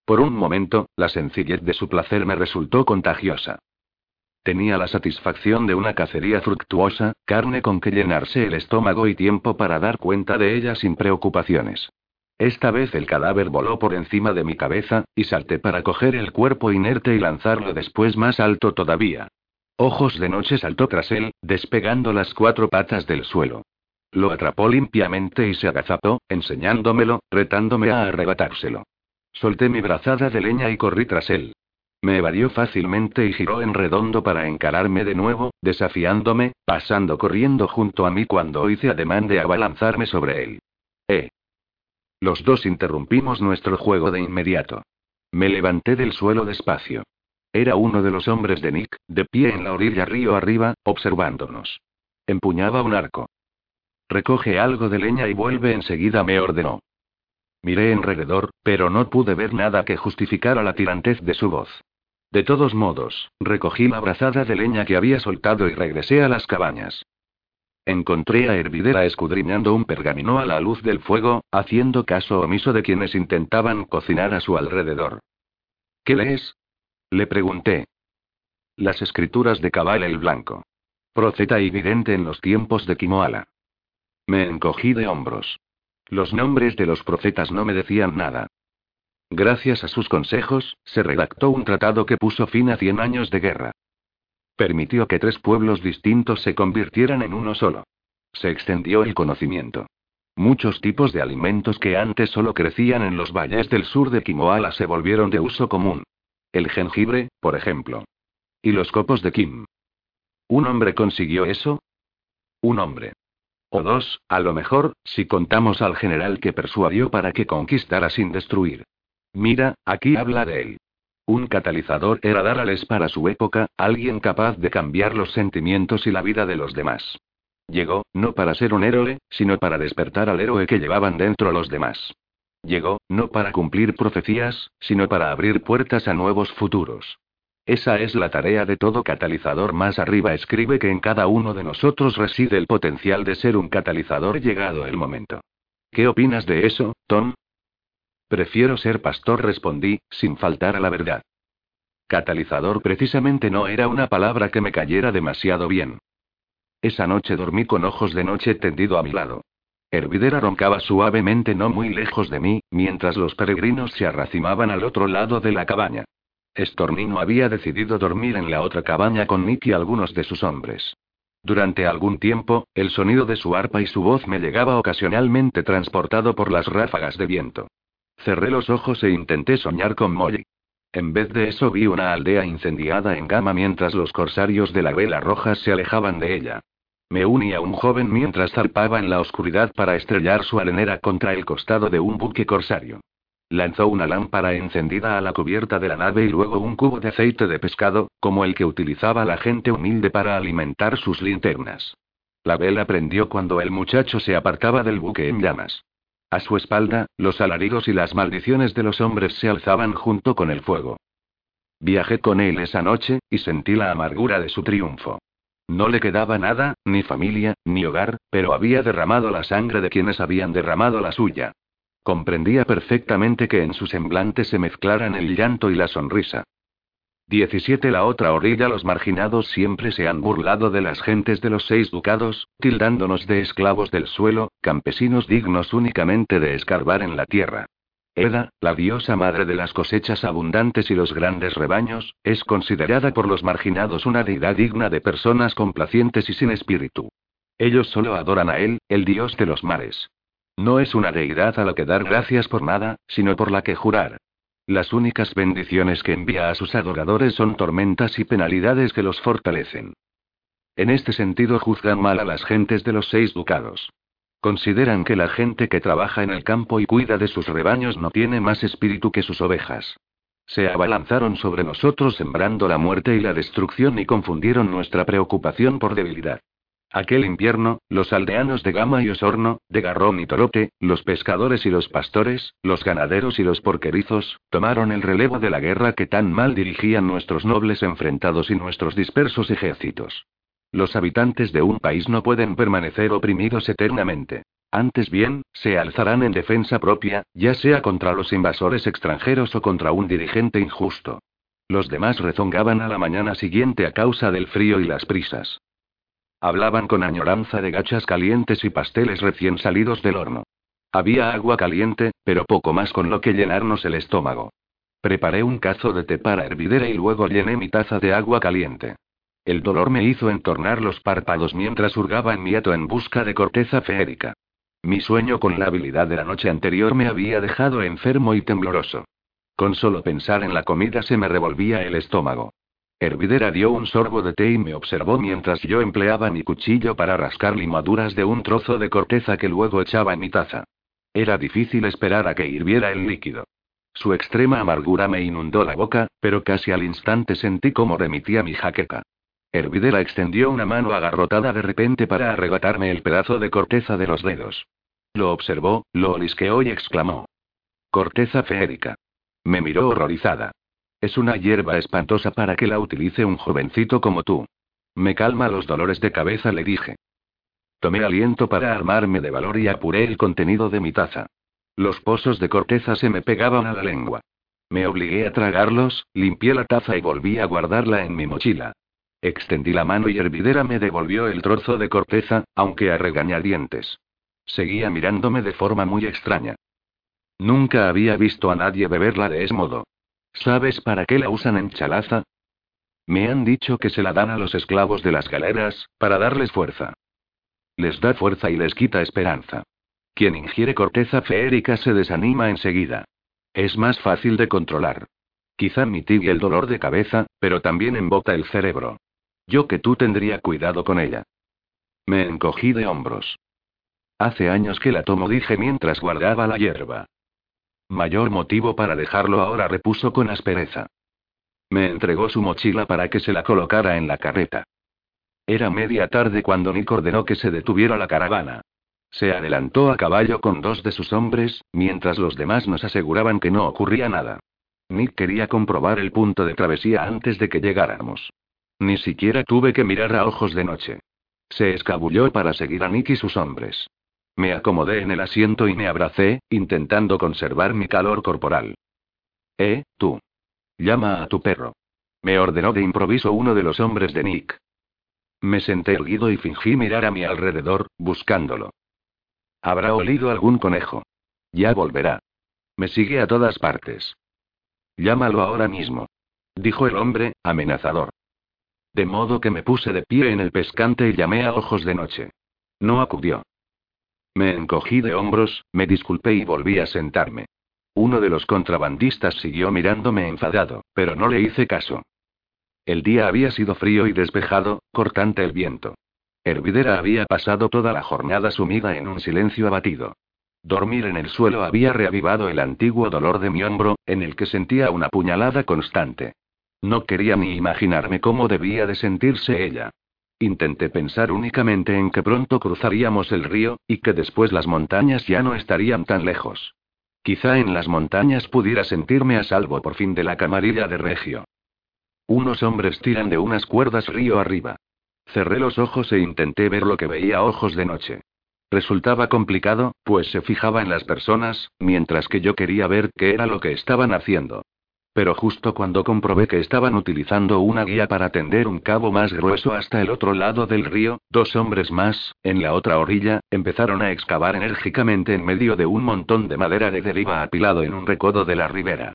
S1: Por un momento, la sencillez de su placer me resultó contagiosa. Tenía la satisfacción de una cacería fructuosa, carne con que llenarse el estómago y tiempo para dar cuenta de ella sin preocupaciones. Esta vez el cadáver voló por encima de mi cabeza, y salté para coger el cuerpo inerte y lanzarlo después más alto todavía. Ojos de noche saltó tras él, despegando las cuatro patas del suelo. Lo atrapó limpiamente y se agazapó, enseñándomelo, retándome a arrebatárselo. Solté mi brazada de leña y corrí tras él. Me evadió fácilmente y giró en redondo para encararme de nuevo, desafiándome, pasando corriendo junto a mí cuando hice ademán de abalanzarme sobre él. ¡Eh! Los dos interrumpimos nuestro juego de inmediato. Me levanté del suelo despacio. Era uno de los hombres de Nick, de pie en la orilla río arriba, observándonos. Empuñaba un arco. Recoge algo de leña y vuelve enseguida, me ordenó. Miré alrededor, pero no pude ver nada que justificara la tirantez de su voz. De todos modos, recogí la brazada de leña que había soltado y regresé a las cabañas. Encontré a Hervidera escudriñando un pergamino a la luz del fuego, haciendo caso omiso de quienes intentaban cocinar a su alrededor. ¿Qué lees? Le pregunté. Las escrituras de Cabal el Blanco. Profeta y vidente en los tiempos de Kimoala. Me encogí de hombros. Los nombres de los profetas no me decían nada. Gracias a sus consejos, se redactó un tratado que puso fin a cien años de guerra. Permitió que tres pueblos distintos se convirtieran en uno solo. Se extendió el conocimiento. Muchos tipos de alimentos que antes solo crecían en los valles del sur de Kimoala se volvieron de uso común. El jengibre, por ejemplo. Y los copos de Kim. ¿Un hombre consiguió eso? Un hombre. O dos, a lo mejor, si contamos al general que persuadió para que conquistara sin destruir. Mira, aquí habla de él. Un catalizador era Darales para su época, alguien capaz de cambiar los sentimientos y la vida de los demás. Llegó, no para ser un héroe, sino para despertar al héroe que llevaban dentro los demás. Llegó, no para cumplir profecías, sino para abrir puertas a nuevos futuros. Esa es la tarea de todo catalizador más arriba. Escribe que en cada uno de nosotros reside el potencial de ser un catalizador llegado el momento. ¿Qué opinas de eso, Tom? Prefiero ser pastor, respondí, sin faltar a la verdad. Catalizador precisamente no era una palabra que me cayera demasiado bien. Esa noche dormí con ojos de noche tendido a mi lado. Hervidera roncaba suavemente no muy lejos de mí, mientras los peregrinos se arracimaban al otro lado de la cabaña. Estornino había decidido dormir en la otra cabaña con Nick y algunos de sus hombres. Durante algún tiempo, el sonido de su arpa y su voz me llegaba ocasionalmente transportado por las ráfagas de viento. Cerré los ojos e intenté soñar con Molly. En vez de eso vi una aldea incendiada en gama mientras los corsarios de la vela roja se alejaban de ella. Me uní a un joven mientras zarpaba en la oscuridad para estrellar su arenera contra el costado de un buque corsario. Lanzó una lámpara encendida a la cubierta de la nave y luego un cubo de aceite de pescado, como el que utilizaba la gente humilde para alimentar sus linternas. La vela prendió cuando el muchacho se apartaba del buque en llamas. A su espalda, los alaridos y las maldiciones de los hombres se alzaban junto con el fuego. Viajé con él esa noche, y sentí la amargura de su triunfo. No le quedaba nada, ni familia, ni hogar, pero había derramado la sangre de quienes habían derramado la suya. Comprendía perfectamente que en su semblante se mezclaran el llanto y la sonrisa. 17. La otra orilla Los marginados siempre se han burlado de las gentes de los seis ducados, tildándonos de esclavos del suelo, campesinos dignos únicamente de escarbar en la tierra. Eda, la diosa madre de las cosechas abundantes y los grandes rebaños, es considerada por los marginados una deidad digna de personas complacientes y sin espíritu. Ellos solo adoran a él, el dios de los mares. No es una deidad a la que dar gracias por nada, sino por la que jurar. Las únicas bendiciones que envía a sus adoradores son tormentas y penalidades que los fortalecen. En este sentido juzgan mal a las gentes de los seis ducados. Consideran que la gente que trabaja en el campo y cuida de sus rebaños no tiene más espíritu que sus ovejas. Se abalanzaron sobre nosotros sembrando la muerte y la destrucción y confundieron nuestra preocupación por debilidad. Aquel invierno, los aldeanos de Gama y Osorno, de Garrón y Torote, los pescadores y los pastores, los ganaderos y los porquerizos, tomaron el relevo de la guerra que tan mal dirigían nuestros nobles enfrentados y nuestros dispersos ejércitos. Los habitantes de un país no pueden permanecer oprimidos eternamente. Antes bien, se alzarán en defensa propia, ya sea contra los invasores extranjeros o contra un dirigente injusto. Los demás rezongaban a la mañana siguiente a causa del frío y las prisas. Hablaban con añoranza de gachas calientes y pasteles recién salidos del horno. Había agua caliente, pero poco más con lo que llenarnos el estómago. Preparé un cazo de té para hervidera y luego llené mi taza de agua caliente. El dolor me hizo entornar los párpados mientras hurgaba en mi hato en busca de corteza feérica. Mi sueño con la habilidad de la noche anterior me había dejado enfermo y tembloroso. Con solo pensar en la comida se me revolvía el estómago. Hervidera dio un sorbo de té y me observó mientras yo empleaba mi cuchillo para rascar limaduras de un trozo de corteza que luego echaba en mi taza. Era difícil esperar a que hirviera el líquido. Su extrema amargura me inundó la boca, pero casi al instante sentí cómo remitía mi jaqueca. Hervidera extendió una mano agarrotada de repente para arrebatarme el pedazo de corteza de los dedos. Lo observó, lo olisqueó y exclamó. Corteza feérica. Me miró horrorizada. Es una hierba espantosa para que la utilice un jovencito como tú. Me calma los dolores de cabeza, le dije. Tomé aliento para armarme de valor y apuré el contenido de mi taza. Los pozos de corteza se me pegaban a la lengua. Me obligué a tragarlos, limpié la taza y volví a guardarla en mi mochila. Extendí la mano y Hervidera me devolvió el trozo de corteza, aunque a regañadientes. Seguía mirándome de forma muy extraña. Nunca había visto a nadie beberla de ese modo. ¿Sabes para qué la usan en Chalaza? Me han dicho que se la dan a los esclavos de las galeras, para darles fuerza. Les da fuerza y les quita esperanza. Quien ingiere corteza feérica se desanima enseguida. Es más fácil de controlar. Quizá mitigue el dolor de cabeza, pero también embota el cerebro. Yo que tú tendría cuidado con ella. Me encogí de hombros. Hace años que la tomo, dije mientras guardaba la hierba. Mayor motivo para dejarlo ahora, repuso con aspereza. Me entregó su mochila para que se la colocara en la carreta. Era media tarde cuando Nick ordenó que se detuviera la caravana. Se adelantó a caballo con dos de sus hombres, mientras los demás nos aseguraban que no ocurría nada. Nick quería comprobar el punto de travesía antes de que llegáramos. Ni siquiera tuve que mirar a ojos de noche. Se escabulló para seguir a Nick y sus hombres. Me acomodé en el asiento y me abracé, intentando conservar mi calor corporal. Eh, tú. Llama a tu perro. Me ordenó de improviso uno de los hombres de Nick. Me senté erguido y fingí mirar a mi alrededor, buscándolo. Habrá olido algún conejo. Ya volverá. Me sigue a todas partes. Llámalo ahora mismo. Dijo el hombre, amenazador. De modo que me puse de pie en el pescante y llamé a ojos de noche. No acudió. Me encogí de hombros, me disculpé y volví a sentarme. Uno de los contrabandistas siguió mirándome enfadado, pero no le hice caso. El día había sido frío y despejado, cortante el viento. Hervidera había pasado toda la jornada sumida en un silencio abatido. Dormir en el suelo había reavivado el antiguo dolor de mi hombro, en el que sentía una puñalada constante. No quería ni imaginarme cómo debía de sentirse ella. Intenté pensar únicamente en que pronto cruzaríamos el río, y que después las montañas ya no estarían tan lejos. Quizá en las montañas pudiera sentirme a salvo por fin de la camarilla de Regio. Unos hombres tiran de unas cuerdas río arriba. Cerré los ojos e intenté ver lo que veía ojos de noche. Resultaba complicado, pues se fijaba en las personas, mientras que yo quería ver qué era lo que estaban haciendo. Pero justo cuando comprobé que estaban utilizando una guía para tender un cabo más grueso hasta el otro lado del río, dos hombres más, en la otra orilla, empezaron a excavar enérgicamente en medio de un montón de madera de deriva apilado en un recodo de la ribera.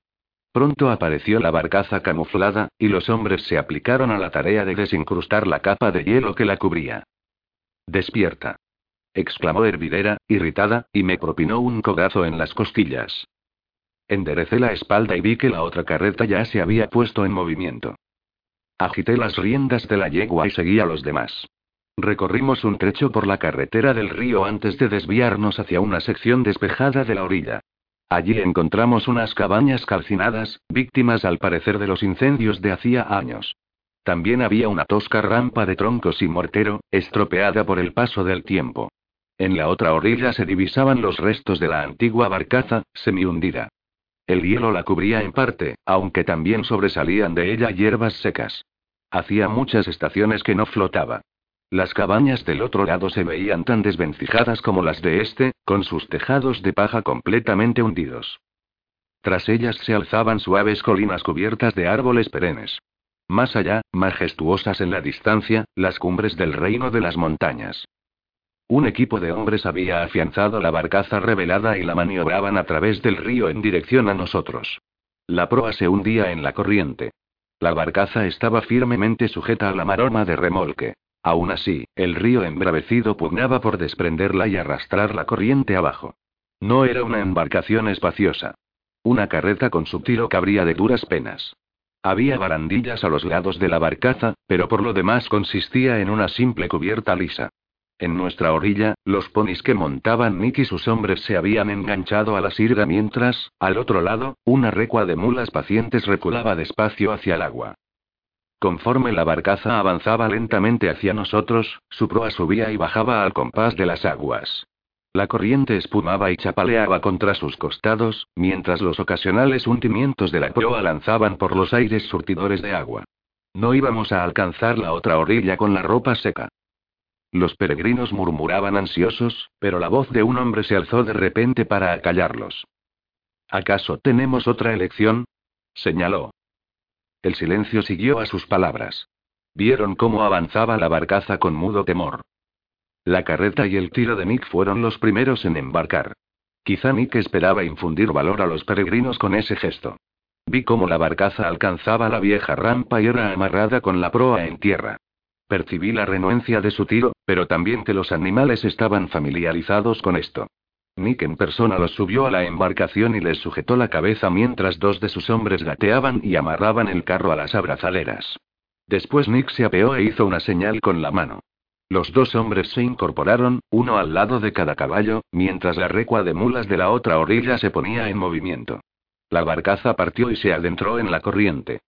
S1: Pronto apareció la barcaza camuflada, y los hombres se aplicaron a la tarea de desincrustar la capa de hielo que la cubría. Despierta. exclamó Hervidera, irritada, y me propinó un cogazo en las costillas. Enderecé la espalda y vi que la otra carreta ya se había puesto en movimiento. Agité las riendas de la yegua y seguí a los demás. Recorrimos un trecho por la carretera del río antes de desviarnos hacia una sección despejada de la orilla. Allí encontramos unas cabañas calcinadas, víctimas al parecer de los incendios de hacía años. También había una tosca rampa de troncos y mortero, estropeada por el paso del tiempo. En la otra orilla se divisaban los restos de la antigua barcaza, semi-hundida. El hielo la cubría en parte, aunque también sobresalían de ella hierbas secas. Hacía muchas estaciones que no flotaba. Las cabañas del otro lado se veían tan desvencijadas como las de este, con sus tejados de paja completamente hundidos. Tras ellas se alzaban suaves colinas cubiertas de árboles perennes. Más allá, majestuosas en la distancia, las cumbres del reino de las montañas. Un equipo de hombres había afianzado la barcaza revelada y la maniobraban a través del río en dirección a nosotros. La proa se hundía en la corriente. La barcaza estaba firmemente sujeta a la maroma de remolque. Aún así, el río embravecido pugnaba por desprenderla y arrastrar la corriente abajo. No era una embarcación espaciosa. Una carreta con su tiro cabría de duras penas. Había barandillas a los lados de la barcaza, pero por lo demás consistía en una simple cubierta lisa. En nuestra orilla, los ponis que montaban Nick y sus hombres se habían enganchado a la sirga mientras, al otro lado, una recua de mulas pacientes reculaba despacio hacia el agua. Conforme la barcaza avanzaba lentamente hacia nosotros, su proa subía y bajaba al compás de las aguas. La corriente espumaba y chapaleaba contra sus costados, mientras los ocasionales hundimientos de la proa lanzaban por los aires surtidores de agua. No íbamos a alcanzar la otra orilla con la ropa seca. Los peregrinos murmuraban ansiosos, pero la voz de un hombre se alzó de repente para acallarlos. ¿Acaso tenemos otra elección? señaló. El silencio siguió a sus palabras. Vieron cómo avanzaba la barcaza con mudo temor. La carreta y el tiro de Nick fueron los primeros en embarcar. Quizá Nick esperaba infundir valor a los peregrinos con ese gesto. Vi cómo la barcaza alcanzaba la vieja rampa y era amarrada con la proa en tierra. Percibí la renuencia de su tiro, pero también que los animales estaban familiarizados con esto. Nick en persona los subió a la embarcación y les sujetó la cabeza mientras dos de sus hombres gateaban y amarraban el carro a las abrazaderas. Después Nick se apeó e hizo una señal con la mano. Los dos hombres se incorporaron, uno al lado de cada caballo, mientras la recua de mulas de la otra orilla se ponía en movimiento. La barcaza partió y se adentró en la corriente.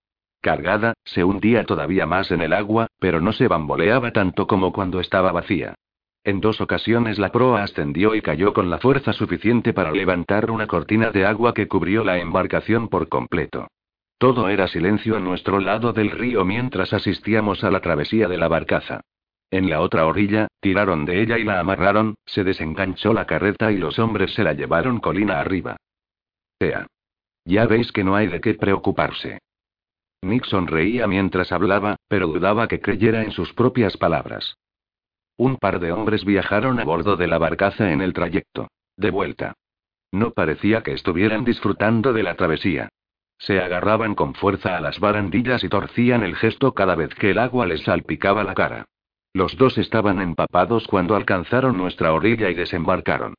S1: Cargada, se hundía todavía más en el agua, pero no se bamboleaba tanto como cuando estaba vacía. En dos ocasiones la proa ascendió y cayó con la fuerza suficiente para levantar una cortina de agua que cubrió la embarcación por completo. Todo era silencio en nuestro lado del río mientras asistíamos a la travesía de la barcaza. En la otra orilla, tiraron de ella y la amarraron, se desenganchó la carreta y los hombres se la llevaron colina arriba. Ea. Ya veis que no hay de qué preocuparse. Nick sonreía mientras hablaba, pero dudaba que creyera en sus propias palabras. Un par de hombres viajaron a bordo de la barcaza en el trayecto. De vuelta. No parecía que estuvieran disfrutando de la travesía. Se agarraban con fuerza a las barandillas y torcían el gesto cada vez que el agua les salpicaba la cara. Los dos estaban empapados cuando alcanzaron nuestra orilla y desembarcaron.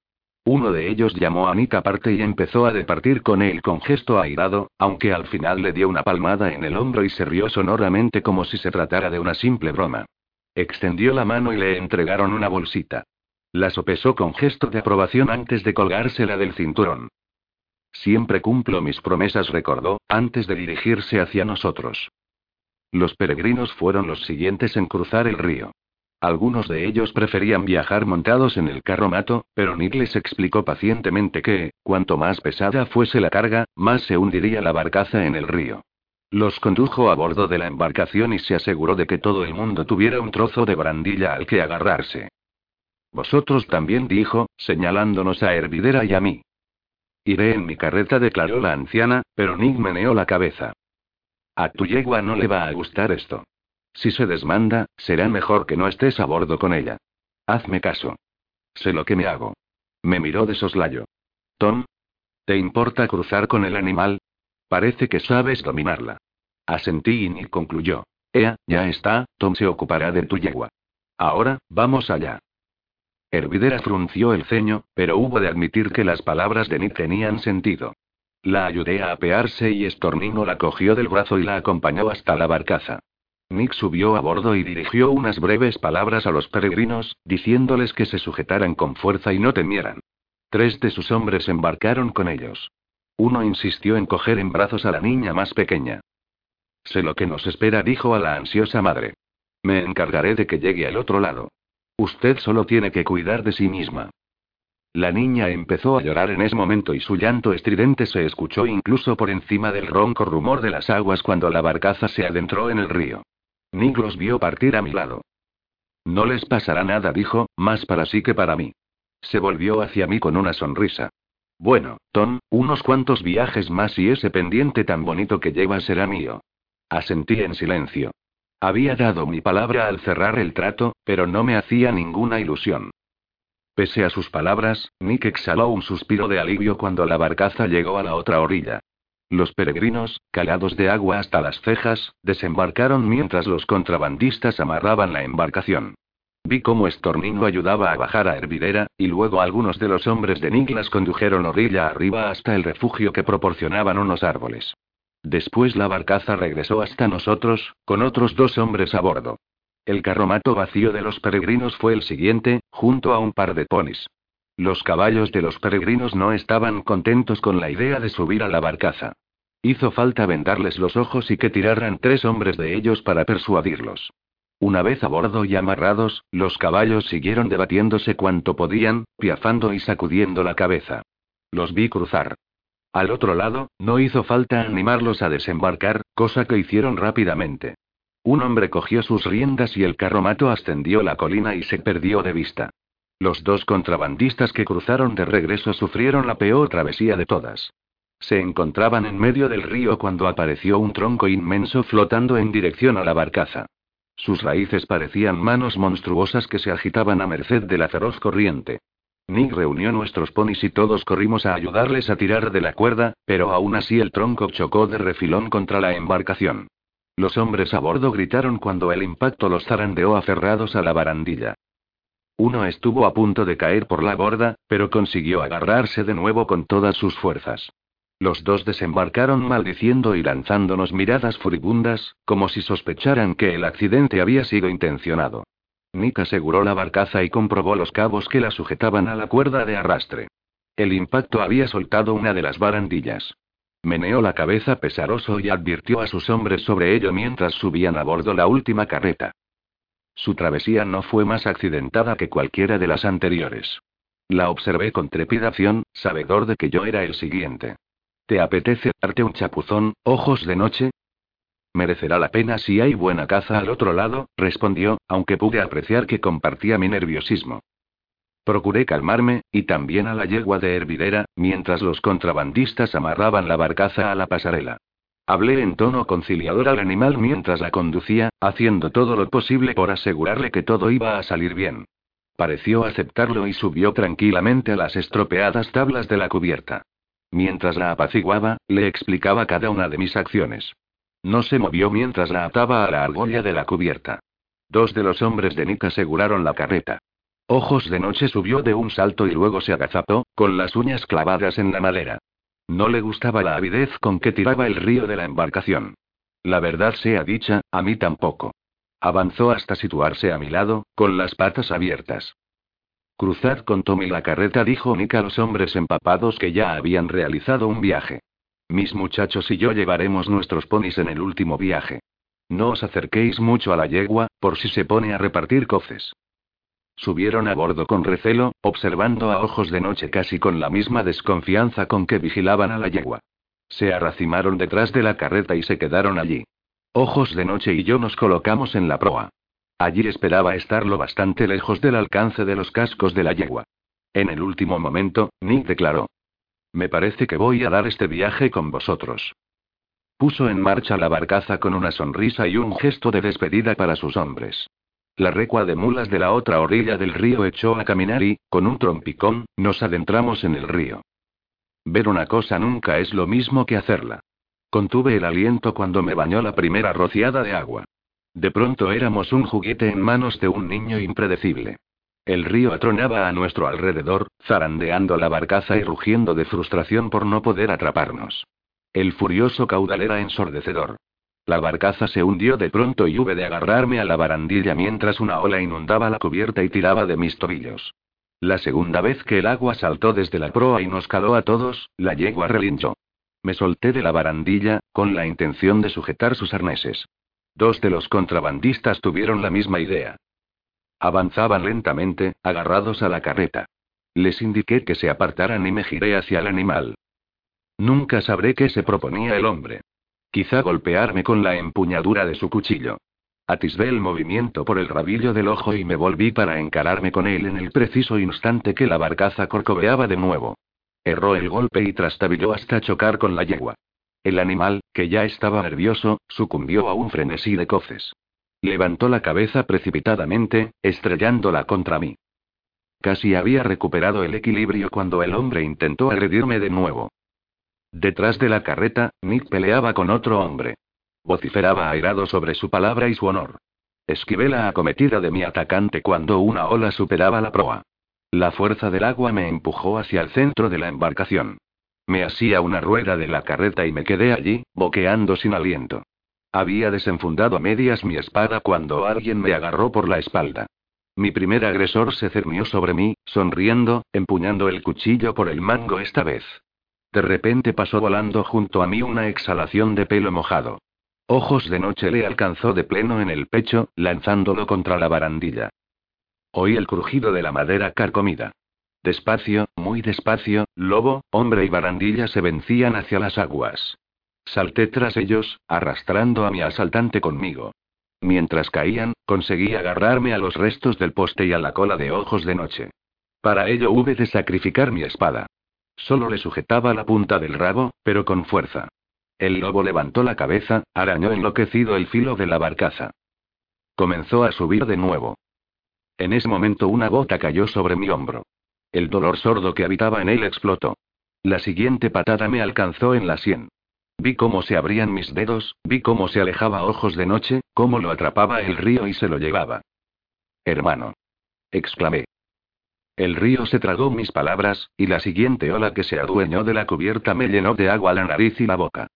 S1: Uno de ellos llamó a Nick aparte y empezó a departir con él con gesto airado, aunque al final le dio una palmada en el hombro y se rió sonoramente como si se tratara de una simple broma. Extendió la mano y le entregaron una bolsita. La sopesó con gesto de aprobación antes de colgársela del cinturón. Siempre cumplo mis promesas, recordó, antes de dirigirse hacia nosotros. Los peregrinos fueron los siguientes en cruzar el río. Algunos de ellos preferían viajar montados en el carromato, pero Nick les explicó pacientemente que, cuanto más pesada fuese la carga, más se hundiría la barcaza en el río. Los condujo a bordo de la embarcación y se aseguró de que todo el mundo tuviera un trozo de barandilla al que agarrarse. Vosotros también dijo, señalándonos a Hervidera y a mí. Iré en mi carreta, declaró la anciana, pero Nick meneó la cabeza. A tu yegua no le va a gustar esto. Si se desmanda, será mejor que no estés a bordo con ella. Hazme caso. Sé lo que me hago. Me miró de soslayo. Tom, ¿te importa cruzar con el animal? Parece que sabes dominarla. Asentí y concluyó. Ea, ya está, Tom se ocupará de tu yegua. Ahora, vamos allá. Hervidera frunció el ceño, pero hubo de admitir que las palabras de Nick tenían sentido. La ayudé a apearse y Estornino la cogió del brazo y la acompañó hasta la barcaza. Nick subió a bordo y dirigió unas breves palabras a los peregrinos, diciéndoles que se sujetaran con fuerza y no temieran. Tres de sus hombres embarcaron con ellos. Uno insistió en coger en brazos a la niña más pequeña. Sé lo que nos espera, dijo a la ansiosa madre. Me encargaré de que llegue al otro lado. Usted solo tiene que cuidar de sí misma. La niña empezó a llorar en ese momento y su llanto estridente se escuchó incluso por encima del ronco rumor de las aguas cuando la barcaza se adentró en el río. Nick los vio partir a mi lado. No les pasará nada, dijo, más para sí que para mí. Se volvió hacia mí con una sonrisa. Bueno, Tom, unos cuantos viajes más y ese pendiente tan bonito que llevas será mío. Asentí en silencio. Había dado mi palabra al cerrar el trato, pero no me hacía ninguna ilusión. Pese a sus palabras, Nick exhaló un suspiro de alivio cuando la barcaza llegó a la otra orilla. Los peregrinos, calados de agua hasta las cejas, desembarcaron mientras los contrabandistas amarraban la embarcación. Vi cómo Estornino ayudaba a bajar a Hervidera, y luego algunos de los hombres de Nick las condujeron orilla arriba hasta el refugio que proporcionaban unos árboles. Después la barcaza regresó hasta nosotros, con otros dos hombres a bordo. El carromato vacío de los peregrinos fue el siguiente, junto a un par de ponis. Los caballos de los peregrinos no estaban contentos con la idea de subir a la barcaza. Hizo falta vendarles los ojos y que tiraran tres hombres de ellos para persuadirlos. Una vez a bordo y amarrados, los caballos siguieron debatiéndose cuanto podían, piafando y sacudiendo la cabeza. Los vi cruzar. Al otro lado, no hizo falta animarlos a desembarcar, cosa que hicieron rápidamente. Un hombre cogió sus riendas y el carromato ascendió la colina y se perdió de vista. Los dos contrabandistas que cruzaron de regreso sufrieron la peor travesía de todas. Se encontraban en medio del río cuando apareció un tronco inmenso flotando en dirección a la barcaza. Sus raíces parecían manos monstruosas que se agitaban a merced de la feroz corriente. Nick reunió nuestros ponis y todos corrimos a ayudarles a tirar de la cuerda, pero aún así el tronco chocó de refilón contra la embarcación. Los hombres a bordo gritaron cuando el impacto los zarandeó aferrados a la barandilla. Uno estuvo a punto de caer por la borda, pero consiguió agarrarse de nuevo con todas sus fuerzas. Los dos desembarcaron maldiciendo y lanzándonos miradas furibundas, como si sospecharan que el accidente había sido intencionado. Nick aseguró la barcaza y comprobó los cabos que la sujetaban a la cuerda de arrastre. El impacto había soltado una de las barandillas. Meneó la cabeza pesaroso y advirtió a sus hombres sobre ello mientras subían a bordo la última carreta. Su travesía no fue más accidentada que cualquiera de las anteriores. La observé con trepidación, sabedor de que yo era el siguiente. ¿Te apetece darte un chapuzón, ojos de noche? Merecerá la pena si hay buena caza al otro lado, respondió, aunque pude apreciar que compartía mi nerviosismo. Procuré calmarme, y también a la yegua de hervidera, mientras los contrabandistas amarraban la barcaza a la pasarela. Hablé en tono conciliador al animal mientras la conducía, haciendo todo lo posible por asegurarle que todo iba a salir bien. Pareció aceptarlo y subió tranquilamente a las estropeadas tablas de la cubierta. Mientras la apaciguaba, le explicaba cada una de mis acciones. No se movió mientras la ataba a la argolla de la cubierta. Dos de los hombres de Nick aseguraron la carreta. Ojos de noche subió de un salto y luego se agazapó, con las uñas clavadas en la madera. No le gustaba la avidez con que tiraba el río de la embarcación. La verdad sea dicha, a mí tampoco. Avanzó hasta situarse a mi lado, con las patas abiertas. Cruzad con Tommy la carreta, dijo Nick a los hombres empapados que ya habían realizado un viaje. Mis muchachos y yo llevaremos nuestros ponis en el último viaje. No os acerquéis mucho a la yegua, por si se pone a repartir coces. Subieron a bordo con recelo, observando a ojos de noche casi con la misma desconfianza con que vigilaban a la yegua. Se arracimaron detrás de la carreta y se quedaron allí. Ojos de noche y yo nos colocamos en la proa. Allí esperaba estar lo bastante lejos del alcance de los cascos de la yegua. En el último momento, Nick declaró. Me parece que voy a dar este viaje con vosotros. Puso en marcha la barcaza con una sonrisa y un gesto de despedida para sus hombres. La recua de mulas de la otra orilla del río echó a caminar y, con un trompicón, nos adentramos en el río. Ver una cosa nunca es lo mismo que hacerla. Contuve el aliento cuando me bañó la primera rociada de agua. De pronto éramos un juguete en manos de un niño impredecible. El río atronaba a nuestro alrededor, zarandeando la barcaza y rugiendo de frustración por no poder atraparnos. El furioso caudal era ensordecedor. La barcaza se hundió de pronto y hube de agarrarme a la barandilla mientras una ola inundaba la cubierta y tiraba de mis tobillos. La segunda vez que el agua saltó desde la proa y nos caló a todos, la yegua relinchó. Me solté de la barandilla, con la intención de sujetar sus arneses. Dos de los contrabandistas tuvieron la misma idea. Avanzaban lentamente, agarrados a la carreta. Les indiqué que se apartaran y me giré hacia el animal. Nunca sabré qué se proponía el hombre. Quizá golpearme con la empuñadura de su cuchillo. Atisbé el movimiento por el rabillo del ojo y me volví para encararme con él en el preciso instante que la barcaza corcoveaba de nuevo. Erró el golpe y trastabilló hasta chocar con la yegua. El animal, que ya estaba nervioso, sucumbió a un frenesí de coces. Levantó la cabeza precipitadamente, estrellándola contra mí. Casi había recuperado el equilibrio cuando el hombre intentó agredirme de nuevo. Detrás de la carreta, Nick peleaba con otro hombre. Vociferaba airado sobre su palabra y su honor. Esquivé la acometida de mi atacante cuando una ola superaba la proa. La fuerza del agua me empujó hacia el centro de la embarcación. Me así a una rueda de la carreta y me quedé allí, boqueando sin aliento. Había desenfundado a medias mi espada cuando alguien me agarró por la espalda. Mi primer agresor se cernió sobre mí, sonriendo, empuñando el cuchillo por el mango esta vez. De repente pasó volando junto a mí una exhalación de pelo mojado. Ojos de noche le alcanzó de pleno en el pecho, lanzándolo contra la barandilla. Oí el crujido de la madera carcomida. Despacio, muy despacio, lobo, hombre y barandilla se vencían hacia las aguas. Salté tras ellos, arrastrando a mi asaltante conmigo. Mientras caían, conseguí agarrarme a los restos del poste y a la cola de ojos de noche. Para ello hube de sacrificar mi espada. Solo le sujetaba la punta del rabo, pero con fuerza. El lobo levantó la cabeza, arañó enloquecido el filo de la barcaza. Comenzó a subir de nuevo. En ese momento una gota cayó sobre mi hombro. El dolor sordo que habitaba en él explotó. La siguiente patada me alcanzó en la sien. Vi cómo se abrían mis dedos, vi cómo se alejaba ojos de noche, cómo lo atrapaba el río y se lo llevaba. Hermano. exclamé. El río se tragó mis palabras, y la siguiente ola que se adueñó de la cubierta me llenó de agua la nariz y la boca.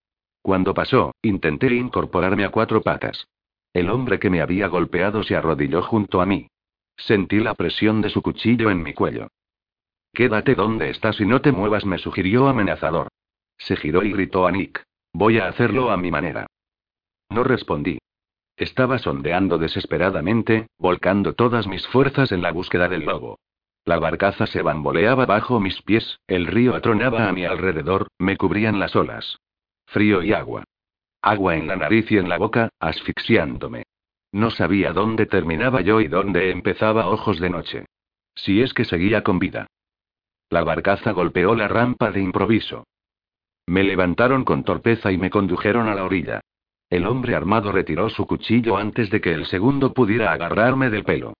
S1: Cuando pasó, intenté incorporarme a cuatro patas. El hombre que me había golpeado se arrodilló junto a mí. Sentí la presión de su cuchillo en mi cuello. Quédate donde estás y no te muevas, me sugirió amenazador. Se giró y gritó a Nick. Voy a hacerlo a mi manera. No respondí. Estaba sondeando desesperadamente, volcando todas mis fuerzas en la búsqueda del lobo. La barcaza se bamboleaba bajo mis pies, el río atronaba a mi alrededor, me cubrían las olas. Frío y agua. Agua en la nariz y en la boca, asfixiándome. No sabía dónde terminaba yo y dónde empezaba ojos de noche. Si es que seguía con vida. La barcaza golpeó la rampa de improviso. Me levantaron con torpeza y me condujeron a la orilla. El hombre armado retiró su cuchillo antes de que el segundo pudiera agarrarme del pelo.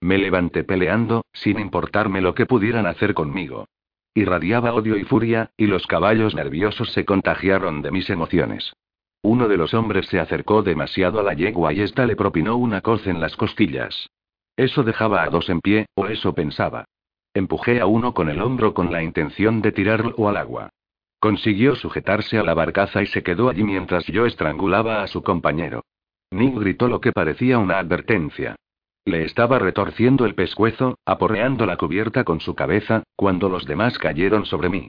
S1: Me levanté peleando, sin importarme lo que pudieran hacer conmigo. Irradiaba odio y furia, y los caballos nerviosos se contagiaron de mis emociones. Uno de los hombres se acercó demasiado a la yegua y ésta le propinó una coz en las costillas. Eso dejaba a dos en pie, o eso pensaba. Empujé a uno con el hombro con la intención de tirarlo al agua. Consiguió sujetarse a la barcaza y se quedó allí mientras yo estrangulaba a su compañero. Nick gritó lo que parecía una advertencia. Le estaba retorciendo el pescuezo, aporreando la cubierta con su cabeza, cuando los demás cayeron sobre mí.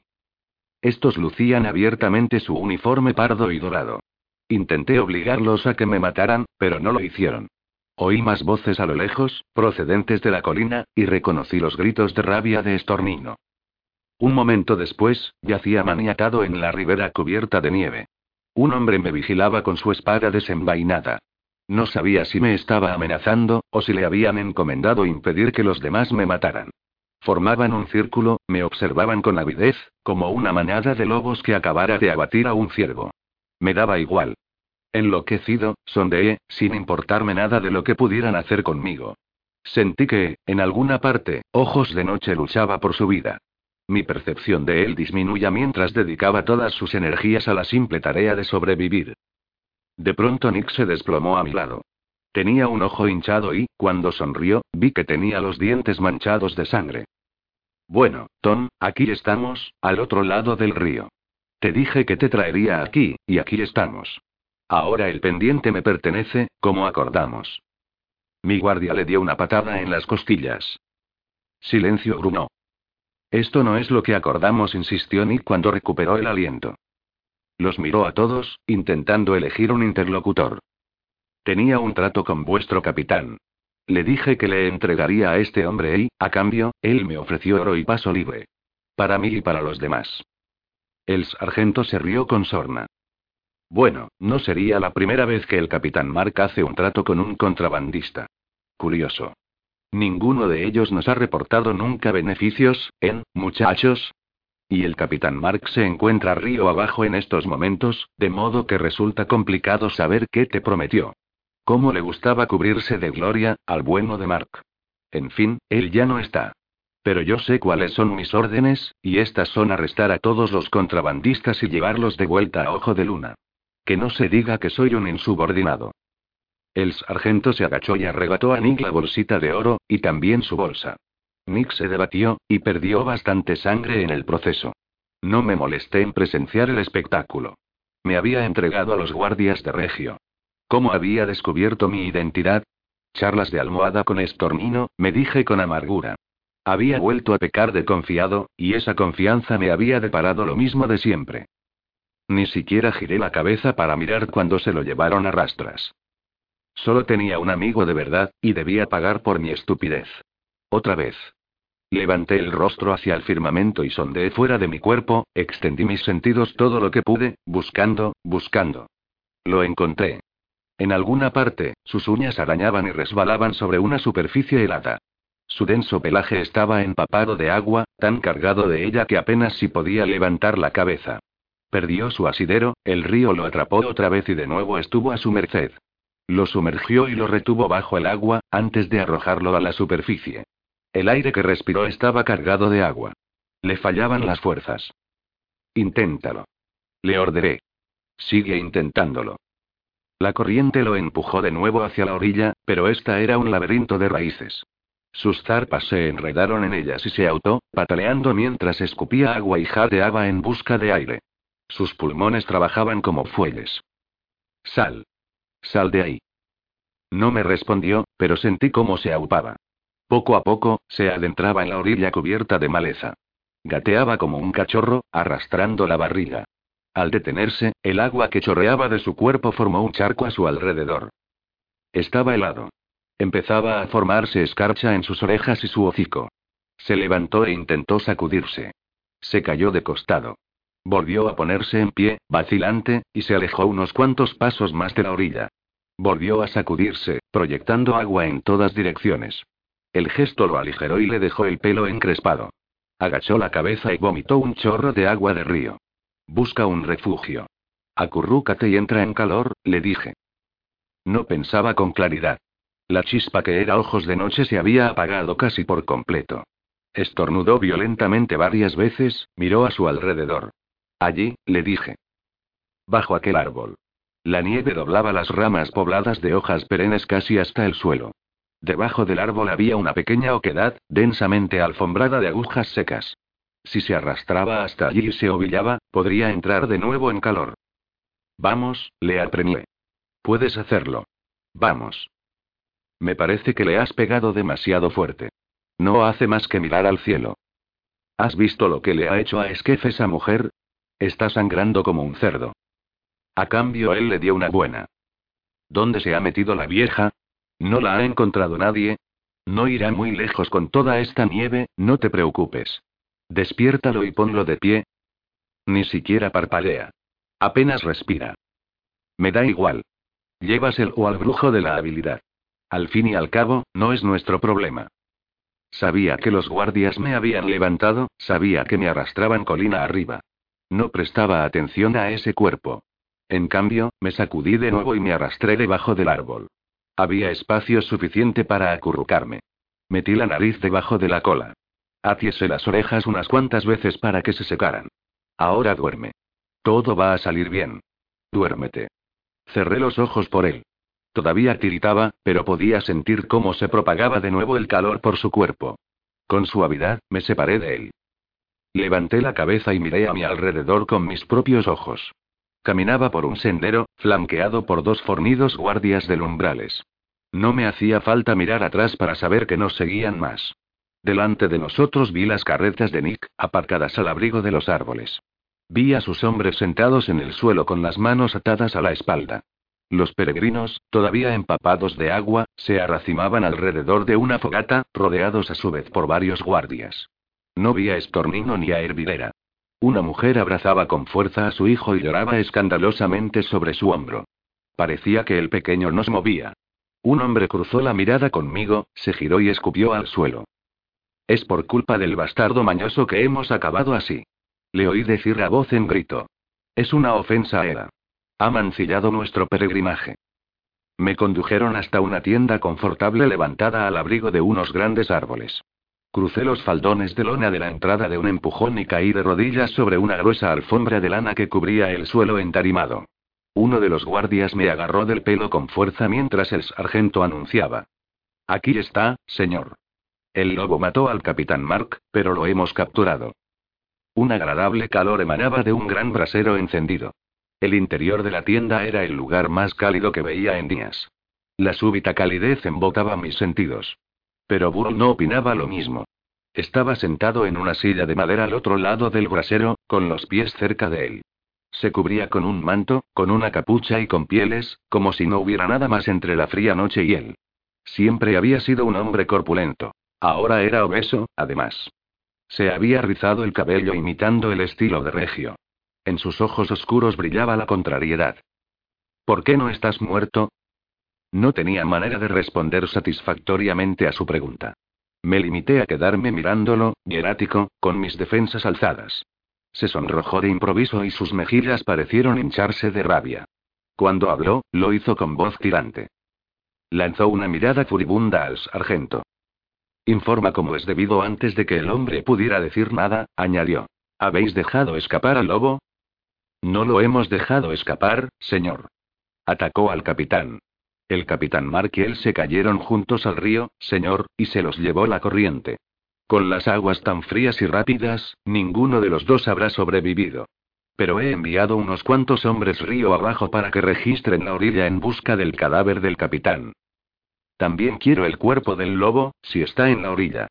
S1: Estos lucían abiertamente su uniforme pardo y dorado. Intenté obligarlos a que me mataran, pero no lo hicieron. Oí más voces a lo lejos, procedentes de la colina, y reconocí los gritos de rabia de Estornino. Un momento después, yacía maniatado en la ribera cubierta de nieve. Un hombre me vigilaba con su espada desenvainada. No sabía si me estaba amenazando, o si le habían encomendado impedir que los demás me mataran. Formaban un círculo, me observaban con avidez, como una manada de lobos que acabara de abatir a un ciervo. Me daba igual. Enloquecido, sondeé, sin importarme nada de lo que pudieran hacer conmigo. Sentí que, en alguna parte, Ojos de Noche luchaba por su vida. Mi percepción de él disminuía mientras dedicaba todas sus energías a la simple tarea de sobrevivir. De pronto Nick se desplomó a mi lado. Tenía un ojo hinchado y, cuando sonrió, vi que tenía los dientes manchados de sangre. Bueno, Tom, aquí estamos, al otro lado del río. Te dije que te traería aquí, y aquí estamos. Ahora el pendiente me pertenece, como acordamos. Mi guardia le dio una patada en las costillas. Silencio grunó. Esto no es lo que acordamos, insistió Nick cuando recuperó el aliento. Los miró a todos, intentando elegir un interlocutor. Tenía un trato con vuestro capitán. Le dije que le entregaría a este hombre y, a cambio, él me ofreció oro y paso libre. Para mí y para los demás. El sargento se rió con sorna. Bueno, no sería la primera vez que el capitán Mark hace un trato con un contrabandista. Curioso. Ninguno de ellos nos ha reportado nunca beneficios, ¿en, muchachos? Y el capitán Mark se encuentra río abajo en estos momentos, de modo que resulta complicado saber qué te prometió. Cómo le gustaba cubrirse de gloria, al bueno de Mark. En fin, él ya no está. Pero yo sé cuáles son mis órdenes, y estas son arrestar a todos los contrabandistas y llevarlos de vuelta a Ojo de Luna. Que no se diga que soy un insubordinado. El sargento se agachó y arrebató a Nick la bolsita de oro, y también su bolsa. Nick se debatió, y perdió bastante sangre en el proceso. No me molesté en presenciar el espectáculo. Me había entregado a los guardias de Regio. ¿Cómo había descubierto mi identidad? Charlas de almohada con estornino, me dije con amargura. Había vuelto a pecar de confiado, y esa confianza me había deparado lo mismo de siempre. Ni siquiera giré la cabeza para mirar cuando se lo llevaron a rastras. Solo tenía un amigo de verdad, y debía pagar por mi estupidez. Otra vez. Levanté el rostro hacia el firmamento y sondeé fuera de mi cuerpo, extendí mis sentidos todo lo que pude, buscando, buscando. Lo encontré. En alguna parte, sus uñas arañaban y resbalaban sobre una superficie helada. Su denso pelaje estaba empapado de agua, tan cargado de ella que apenas si podía levantar la cabeza. Perdió su asidero, el río lo atrapó otra vez y de nuevo estuvo a su merced. Lo sumergió y lo retuvo bajo el agua, antes de arrojarlo a la superficie. El aire que respiró estaba cargado de agua. Le fallaban las fuerzas. Inténtalo. Le ordené. Sigue intentándolo. La corriente lo empujó de nuevo hacia la orilla, pero esta era un laberinto de raíces. Sus zarpas se enredaron en ellas y se autó, pataleando mientras escupía agua y jadeaba en busca de aire. Sus pulmones trabajaban como fuelles. Sal. Sal de ahí. No me respondió, pero sentí cómo se aupaba. Poco a poco, se adentraba en la orilla cubierta de maleza. Gateaba como un cachorro, arrastrando la barriga. Al detenerse, el agua que chorreaba de su cuerpo formó un charco a su alrededor. Estaba helado. Empezaba a formarse escarcha en sus orejas y su hocico. Se levantó e intentó sacudirse. Se cayó de costado. Volvió a ponerse en pie, vacilante, y se alejó unos cuantos pasos más de la orilla. Volvió a sacudirse, proyectando agua en todas direcciones. El gesto lo aligeró y le dejó el pelo encrespado. Agachó la cabeza y vomitó un chorro de agua de río. Busca un refugio. Acurrúcate y entra en calor, le dije. No pensaba con claridad. La chispa que era ojos de noche se había apagado casi por completo. Estornudó violentamente varias veces, miró a su alrededor. Allí, le dije. Bajo aquel árbol. La nieve doblaba las ramas pobladas de hojas perennes casi hasta el suelo. Debajo del árbol había una pequeña oquedad, densamente alfombrada de agujas secas. Si se arrastraba hasta allí y se ovillaba, podría entrar de nuevo en calor. Vamos, le apremié. Puedes hacerlo. Vamos. Me parece que le has pegado demasiado fuerte. No hace más que mirar al cielo. ¿Has visto lo que le ha hecho a Esquef esa mujer? Está sangrando como un cerdo. A cambio, él le dio una buena. ¿Dónde se ha metido la vieja? No la ha encontrado nadie. No irá muy lejos con toda esta nieve, no te preocupes. Despiértalo y ponlo de pie. Ni siquiera parpadea. Apenas respira. Me da igual. Llévaselo al brujo de la habilidad. Al fin y al cabo, no es nuestro problema. Sabía que los guardias me habían levantado, sabía que me arrastraban colina arriba. No prestaba atención a ese cuerpo. En cambio, me sacudí de nuevo y me arrastré debajo del árbol. Había espacio suficiente para acurrucarme. Metí la nariz debajo de la cola. Atiese las orejas unas cuantas veces para que se secaran. Ahora duerme. Todo va a salir bien. Duérmete. Cerré los ojos por él. Todavía tiritaba, pero podía sentir cómo se propagaba de nuevo el calor por su cuerpo. Con suavidad, me separé de él. Levanté la cabeza y miré a mi alrededor con mis propios ojos. Caminaba por un sendero, flanqueado por dos fornidos guardias del umbrales. No me hacía falta mirar atrás para saber que nos seguían más. Delante de nosotros vi las carretas de Nick, aparcadas al abrigo de los árboles. Vi a sus hombres sentados en el suelo con las manos atadas a la espalda. Los peregrinos, todavía empapados de agua, se arracimaban alrededor de una fogata, rodeados a su vez por varios guardias. No vi a Estornino ni a Hervidera. Una mujer abrazaba con fuerza a su hijo y lloraba escandalosamente sobre su hombro. Parecía que el pequeño nos movía. Un hombre cruzó la mirada conmigo, se giró y escupió al suelo. Es por culpa del bastardo mañoso que hemos acabado así. Le oí decir a voz en grito. Es una ofensa a Eda. Ha mancillado nuestro peregrinaje. Me condujeron hasta una tienda confortable levantada al abrigo de unos grandes árboles. Crucé los faldones de lona de la entrada de un empujón y caí de rodillas sobre una gruesa alfombra de lana que cubría el suelo entarimado. Uno de los guardias me agarró del pelo con fuerza mientras el sargento anunciaba. Aquí está, señor. El lobo mató al capitán Mark, pero lo hemos capturado. Un agradable calor emanaba de un gran brasero encendido. El interior de la tienda era el lugar más cálido que veía en días. La súbita calidez embotaba mis sentidos. Pero Burl no opinaba lo mismo. Estaba sentado en una silla de madera al otro lado del brasero, con los pies cerca de él. Se cubría con un manto, con una capucha y con pieles, como si no hubiera nada más entre la fría noche y él. Siempre había sido un hombre corpulento. Ahora era obeso, además. Se había rizado el cabello imitando el estilo de Regio. En sus ojos oscuros brillaba la contrariedad. ¿Por qué no estás muerto? No tenía manera de responder satisfactoriamente a su pregunta. Me limité a quedarme mirándolo, hierático, con mis defensas alzadas. Se sonrojó de improviso y sus mejillas parecieron hincharse de rabia. Cuando habló, lo hizo con voz tirante. Lanzó una mirada furibunda al sargento. Informa como es debido antes de que el hombre pudiera decir nada, añadió. ¿Habéis dejado escapar al lobo? No lo hemos dejado escapar, señor. Atacó al capitán. El capitán Mark y él se cayeron juntos al río, señor, y se los llevó la corriente. Con las aguas tan frías y rápidas, ninguno de los dos habrá sobrevivido. Pero he enviado unos cuantos hombres río abajo para que registren la orilla en busca del cadáver del capitán. También quiero el cuerpo del lobo, si está en la orilla.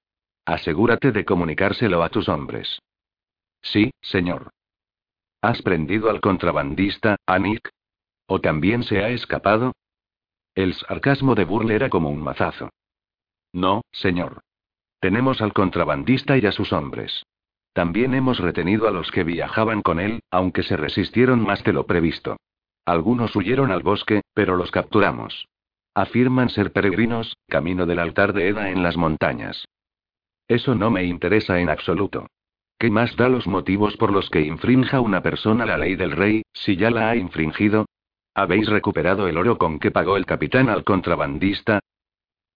S1: Asegúrate de comunicárselo a tus hombres. Sí, señor. ¿Has prendido al contrabandista, Anik? ¿O también se ha escapado? El sarcasmo de Burle era como un mazazo. No, señor. Tenemos al contrabandista y a sus hombres. También hemos retenido a los que viajaban con él, aunque se resistieron más de lo previsto. Algunos huyeron al bosque, pero los capturamos. Afirman ser peregrinos, camino del altar de Eda en las montañas. Eso no me interesa en absoluto. ¿Qué más da los motivos por los que infrinja una persona la ley del rey, si ya la ha infringido? ¿Habéis recuperado el oro con que pagó el capitán al contrabandista?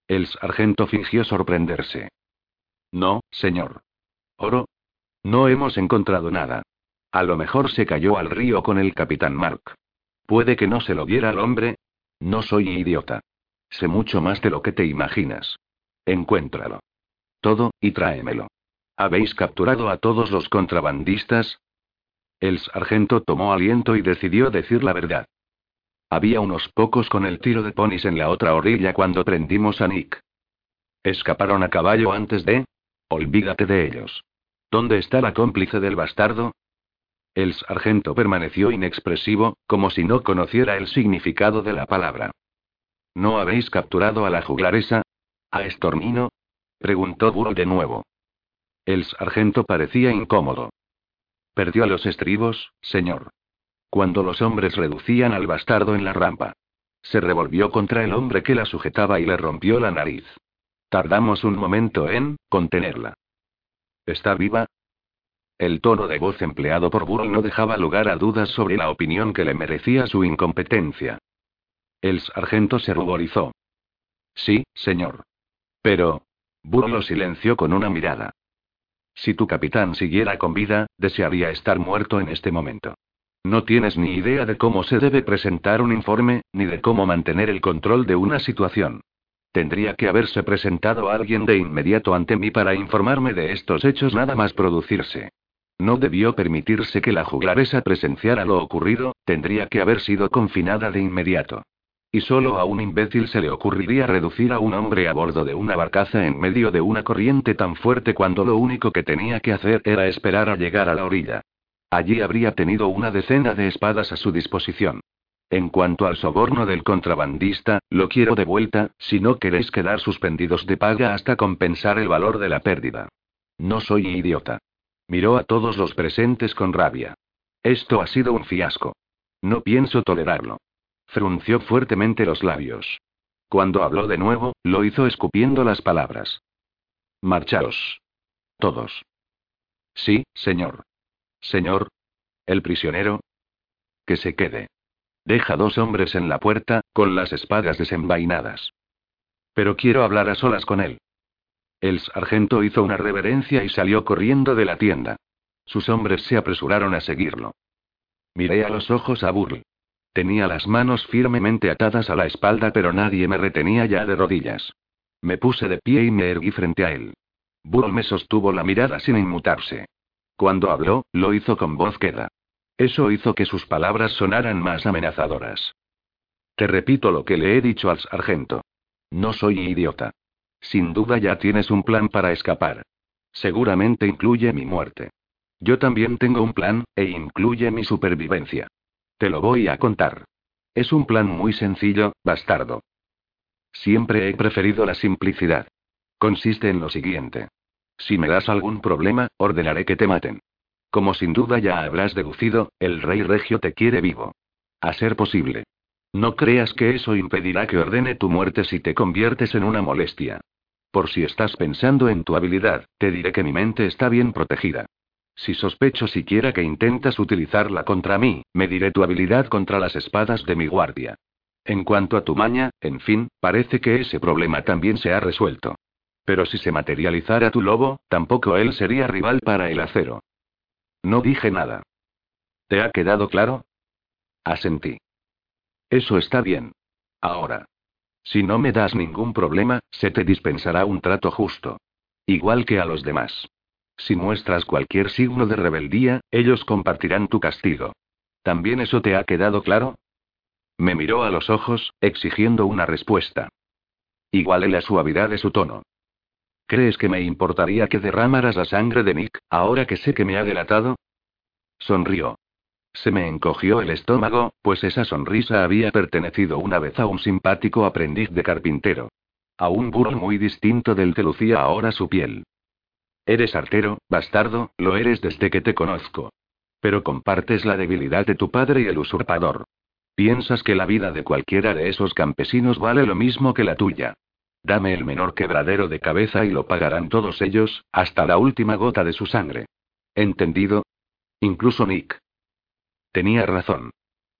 S1: El sargento fingió sorprenderse. No, señor. ¿Oro? No hemos encontrado nada. A lo mejor se cayó al río con el capitán Mark. Puede que no se lo diera al hombre. No soy idiota. Sé mucho más de lo que te imaginas. Encuéntralo. Todo, y tráemelo. ¿Habéis capturado a todos los contrabandistas? El sargento tomó aliento y decidió decir la verdad. Había unos pocos con el tiro de ponis en la otra orilla cuando prendimos a Nick. ¿Escaparon a caballo antes de? Olvídate de ellos. ¿Dónde está la cómplice del bastardo? El sargento permaneció inexpresivo, como si no conociera el significado de la palabra. ¿No habéis capturado a la juglaresa? ¿A Estornino? preguntó Burro de nuevo. El sargento parecía incómodo. Perdió a los estribos, señor. Cuando los hombres reducían al bastardo en la rampa. Se revolvió contra el hombre que la sujetaba y le rompió la nariz. Tardamos un momento en contenerla. ¿Está viva? El tono de voz empleado por Burl no dejaba lugar a dudas sobre la opinión que le merecía su incompetencia. El sargento se ruborizó. Sí, señor. Pero. Burl lo silenció con una mirada. Si tu capitán siguiera con vida, desearía estar muerto en este momento. No tienes ni idea de cómo se debe presentar un informe, ni de cómo mantener el control de una situación. Tendría que haberse presentado alguien de inmediato ante mí para informarme de estos hechos nada más producirse. No debió permitirse que la juglaresa presenciara lo ocurrido, tendría que haber sido confinada de inmediato. Y solo a un imbécil se le ocurriría reducir a un hombre a bordo de una barcaza en medio de una corriente tan fuerte cuando lo único que tenía que hacer era esperar a llegar a la orilla. Allí habría tenido una decena de espadas a su disposición. En cuanto al soborno del contrabandista, lo quiero de vuelta, si no queréis quedar suspendidos de paga hasta compensar el valor de la pérdida. No soy idiota. Miró a todos los presentes con rabia. Esto ha sido un fiasco. No pienso tolerarlo. Frunció fuertemente los labios. Cuando habló de nuevo, lo hizo escupiendo las palabras. Marchaos. Todos. Sí, señor. Señor. ¿El prisionero? Que se quede. Deja dos hombres en la puerta, con las espadas desenvainadas. Pero quiero hablar a solas con él. El sargento hizo una reverencia y salió corriendo de la tienda. Sus hombres se apresuraron a seguirlo. Miré a los ojos a Burl. Tenía las manos firmemente atadas a la espalda, pero nadie me retenía ya de rodillas. Me puse de pie y me erguí frente a él. Burl me sostuvo la mirada sin inmutarse. Cuando habló, lo hizo con voz queda. Eso hizo que sus palabras sonaran más amenazadoras. Te repito lo que le he dicho al sargento. No soy idiota. Sin duda ya tienes un plan para escapar. Seguramente incluye mi muerte. Yo también tengo un plan, e incluye mi supervivencia. Te lo voy a contar. Es un plan muy sencillo, bastardo. Siempre he preferido la simplicidad. Consiste en lo siguiente. Si me das algún problema, ordenaré que te maten. Como sin duda ya habrás deducido, el rey regio te quiere vivo. A ser posible. No creas que eso impedirá que ordene tu muerte si te conviertes en una molestia. Por si estás pensando en tu habilidad, te diré que mi mente está bien protegida. Si sospecho siquiera que intentas utilizarla contra mí, me diré tu habilidad contra las espadas de mi guardia. En cuanto a tu maña, en fin, parece que ese problema también se ha resuelto. Pero si se materializara tu lobo, tampoco él sería rival para el acero. No dije nada. ¿Te ha quedado claro? Asentí. Eso está bien. Ahora. Si no me das ningún problema, se te dispensará un trato justo. Igual que a los demás. Si muestras cualquier signo de rebeldía, ellos compartirán tu castigo. ¿También eso te ha quedado claro? Me miró a los ojos, exigiendo una respuesta. Igualé la suavidad de su tono. ¿Crees que me importaría que derramaras la sangre de Nick, ahora que sé que me ha delatado? Sonrió. Se me encogió el estómago, pues esa sonrisa había pertenecido una vez a un simpático aprendiz de carpintero. A un burro muy distinto del que lucía ahora su piel. Eres artero, bastardo, lo eres desde que te conozco. Pero compartes la debilidad de tu padre y el usurpador. Piensas que la vida de cualquiera de esos campesinos vale lo mismo que la tuya. Dame el menor quebradero de cabeza y lo pagarán todos ellos, hasta la última gota de su sangre. ¿Entendido? Incluso Nick. Tenía razón.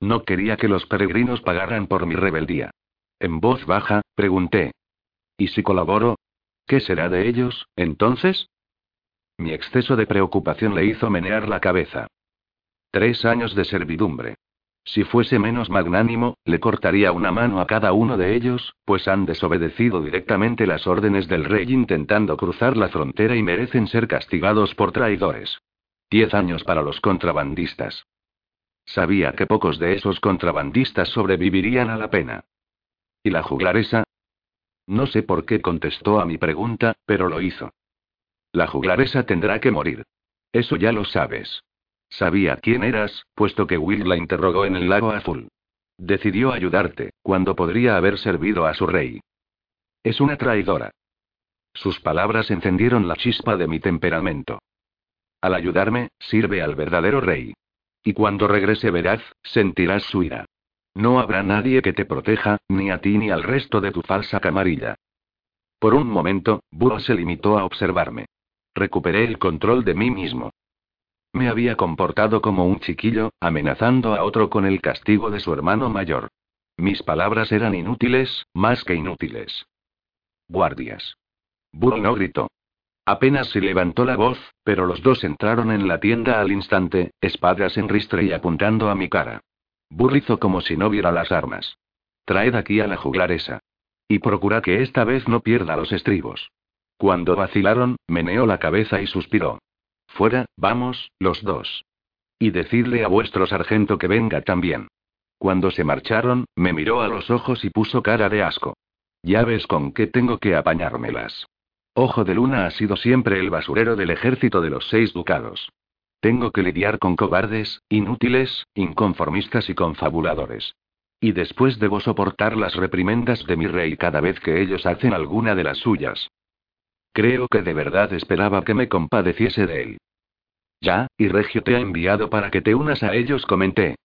S1: No quería que los peregrinos pagaran por mi rebeldía. En voz baja, pregunté. ¿Y si colaboro? ¿Qué será de ellos, entonces? Mi exceso de preocupación le hizo menear la cabeza. Tres años de servidumbre. Si fuese menos magnánimo, le cortaría una mano a cada uno de ellos, pues han desobedecido directamente las órdenes del rey intentando cruzar la frontera y merecen ser castigados por traidores. Diez años para los contrabandistas. Sabía que pocos de esos contrabandistas sobrevivirían a la pena. ¿Y la juglaresa? No sé por qué contestó a mi pregunta, pero lo hizo. La juglaresa tendrá que morir. Eso ya lo sabes. Sabía quién eras, puesto que Will la interrogó en el lago azul. Decidió ayudarte, cuando podría haber servido a su rey. Es una traidora. Sus palabras encendieron la chispa de mi temperamento. Al ayudarme, sirve al verdadero rey. Y cuando regrese veraz, sentirás su ira. No habrá nadie que te proteja, ni a ti ni al resto de tu falsa camarilla. Por un momento, Burro se limitó a observarme. Recuperé el control de mí mismo. Me había comportado como un chiquillo, amenazando a otro con el castigo de su hermano mayor. Mis palabras eran inútiles, más que inútiles. Guardias. Bull no gritó. Apenas se levantó la voz, pero los dos entraron en la tienda al instante, espadas en ristre y apuntando a mi cara. Burr hizo como si no viera las armas. Traed aquí a la juglaresa. Y procura que esta vez no pierda los estribos. Cuando vacilaron, meneó la cabeza y suspiró. Fuera, vamos, los dos. Y decidle a vuestro sargento que venga también. Cuando se marcharon, me miró a los ojos y puso cara de asco. Ya ves con qué tengo que apañármelas. Ojo de Luna ha sido siempre el basurero del ejército de los seis ducados. Tengo que lidiar con cobardes, inútiles, inconformistas y confabuladores. Y después debo soportar las reprimendas de mi rey cada vez que ellos hacen alguna de las suyas. Creo que de verdad esperaba que me compadeciese de él. Ya, y Regio te ha enviado para que te unas a ellos, comenté.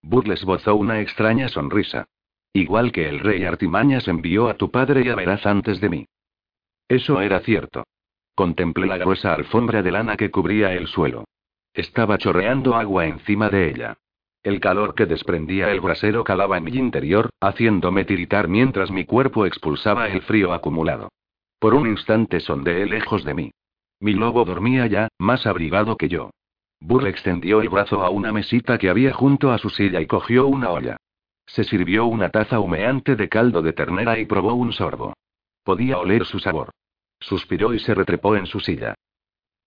S1: Burles esbozó una extraña sonrisa. Igual que el rey Artimañas envió a tu padre y a Veraz antes de mí. Eso era cierto. Contemplé la gruesa alfombra de lana que cubría el suelo. Estaba chorreando agua encima de ella. El calor que desprendía el brasero calaba en mi interior, haciéndome tiritar mientras mi cuerpo expulsaba el frío acumulado. Por un instante sondeé lejos de mí. Mi lobo dormía ya, más abrigado que yo. Burr extendió el brazo a una mesita que había junto a su silla y cogió una olla. Se sirvió una taza humeante de caldo de ternera y probó un sorbo. Podía oler su sabor. Suspiró y se retrepó en su silla.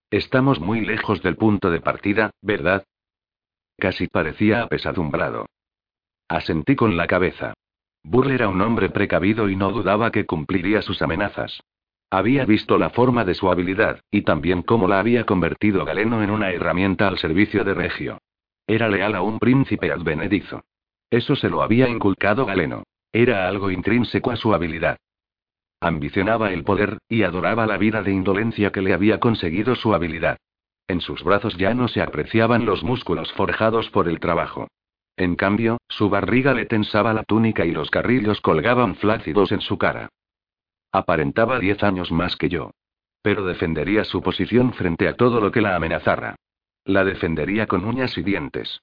S1: Estamos muy lejos del punto de partida, ¿verdad? Casi parecía apesadumbrado. Asentí con la cabeza. Burl era un hombre precavido y no dudaba que cumpliría sus amenazas. Había visto la forma de su habilidad, y también cómo la había convertido Galeno en una herramienta al servicio de Regio. Era leal a un príncipe advenedizo. Eso se lo había inculcado Galeno. Era algo intrínseco a su habilidad. Ambicionaba el poder, y adoraba la vida de indolencia que le había conseguido su habilidad. En sus brazos ya no se apreciaban los músculos forjados por el trabajo. En cambio, su barriga le tensaba la túnica y los carrillos colgaban flácidos en su cara. Aparentaba diez años más que yo. Pero defendería su posición frente a todo lo que la amenazara. La defendería con uñas y dientes.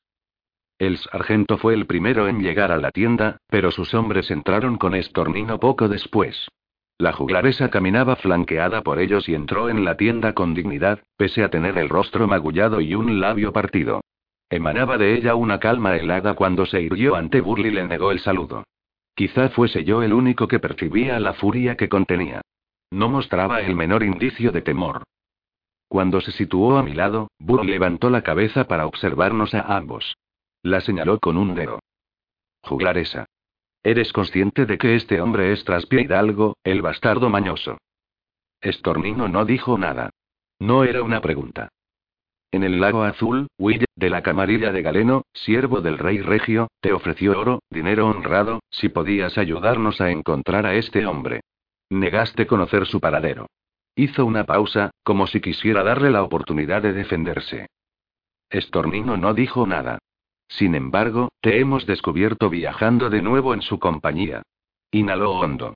S1: El sargento fue el primero en llegar a la tienda, pero sus hombres entraron con estornino poco después. La juglaresa caminaba flanqueada por ellos y entró en la tienda con dignidad, pese a tener el rostro magullado y un labio partido. Emanaba de ella una calma helada cuando se irguió ante Burl y le negó el saludo. Quizá fuese yo el único que percibía la furia que contenía. No mostraba el menor indicio de temor. Cuando se situó a mi lado, Burl levantó la cabeza para observarnos a ambos. La señaló con un dedo. Juglaresa. ¿Eres consciente de que este hombre es Traspie Hidalgo, el bastardo mañoso? Estornino no dijo nada. No era una pregunta. En el lago azul, Will, de la camarilla de Galeno, siervo del rey regio, te ofreció oro, dinero honrado, si podías ayudarnos a encontrar a este hombre. Negaste conocer su paradero. Hizo una pausa, como si quisiera darle la oportunidad de defenderse. Estornino no dijo nada. Sin embargo, te hemos descubierto viajando de nuevo en su compañía. Inhaló hondo.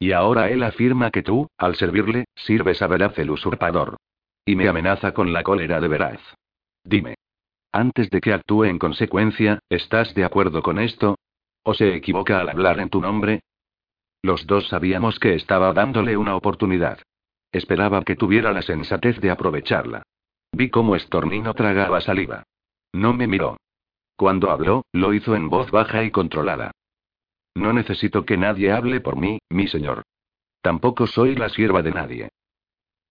S1: Y ahora él afirma que tú, al servirle, sirves a Veraz el usurpador. Y me amenaza con la cólera de Veraz. Dime. Antes de que actúe en consecuencia, ¿estás de acuerdo con esto? ¿O se equivoca al hablar en tu nombre? Los dos sabíamos que estaba dándole una oportunidad. Esperaba que tuviera la sensatez de aprovecharla. Vi cómo Estornino tragaba saliva. No me miró. Cuando habló, lo hizo en voz baja y controlada. No necesito que nadie hable por mí, mi señor. Tampoco soy la sierva de nadie.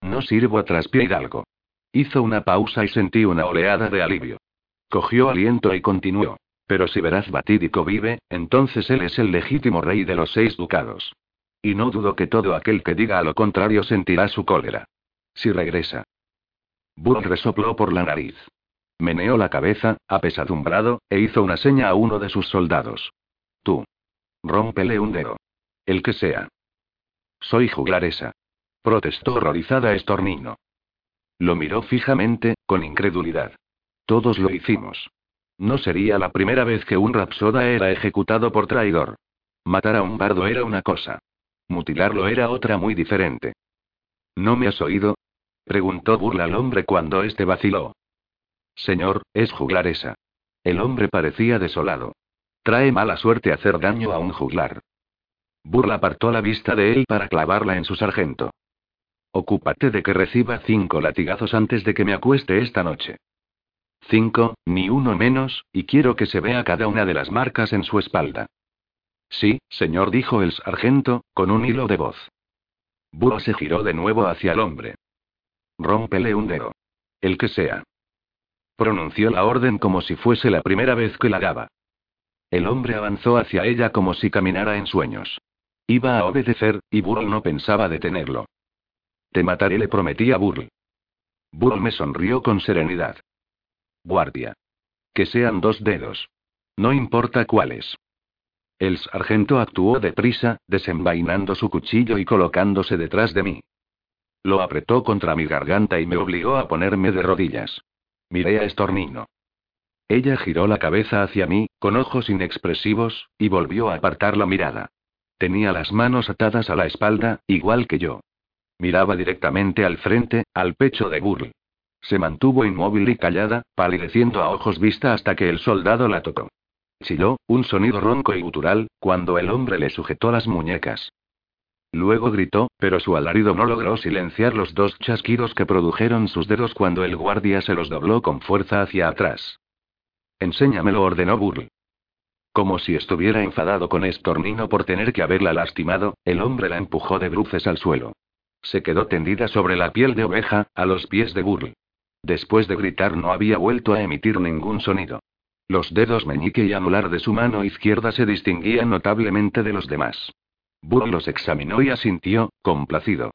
S1: No sirvo a traspié Hidalgo. Hizo una pausa y sentí una oleada de alivio. Cogió aliento y continuó. Pero si Veraz Batídico vive, entonces él es el legítimo rey de los seis ducados. Y no dudo que todo aquel que diga a lo contrario sentirá su cólera. Si regresa. Bull resopló por la nariz. Meneó la cabeza, apesadumbrado, e hizo una seña a uno de sus soldados. Tú. Rómpele un dedo. El que sea. Soy juglaresa protestó horrorizada Estornino. Lo miró fijamente, con incredulidad. Todos lo hicimos. No sería la primera vez que un rapsoda era ejecutado por traidor. Matar a un bardo era una cosa. Mutilarlo era otra muy diferente. ¿No me has oído? preguntó burla al hombre cuando éste vaciló. Señor, es juglaresa. El hombre parecía desolado. Trae mala suerte hacer daño a un juglar. Burla apartó la vista de él para clavarla en su sargento. Ocúpate de que reciba cinco latigazos antes de que me acueste esta noche. Cinco, ni uno menos, y quiero que se vea cada una de las marcas en su espalda. Sí, señor, dijo el sargento, con un hilo de voz. Burro se giró de nuevo hacia el hombre. Rómpele un dedo. El que sea. Pronunció la orden como si fuese la primera vez que la daba. El hombre avanzó hacia ella como si caminara en sueños. Iba a obedecer, y Burro no pensaba detenerlo. Te mataré, le prometí a Burl. Burl me sonrió con serenidad. Guardia. Que sean dos dedos. No importa cuáles. El sargento actuó deprisa, desenvainando su cuchillo y colocándose detrás de mí. Lo apretó contra mi garganta y me obligó a ponerme de rodillas. Miré a Estornino. Ella giró la cabeza hacia mí, con ojos inexpresivos, y volvió a apartar la mirada. Tenía las manos atadas a la espalda, igual que yo. Miraba directamente al frente, al pecho de Burl. Se mantuvo inmóvil y callada, palideciendo a ojos vista hasta que el soldado la tocó. Chilló, un sonido ronco y gutural, cuando el hombre le sujetó las muñecas. Luego gritó, pero su alarido no logró silenciar los dos chasquidos que produjeron sus dedos cuando el guardia se los dobló con fuerza hacia atrás. Enséñamelo, ordenó Burl. Como si estuviera enfadado con Estornino por tener que haberla lastimado, el hombre la empujó de bruces al suelo. Se quedó tendida sobre la piel de oveja, a los pies de Burl. Después de gritar no había vuelto a emitir ningún sonido. Los dedos meñique y anular de su mano izquierda se distinguían notablemente de los demás. Burr los examinó y asintió, complacido.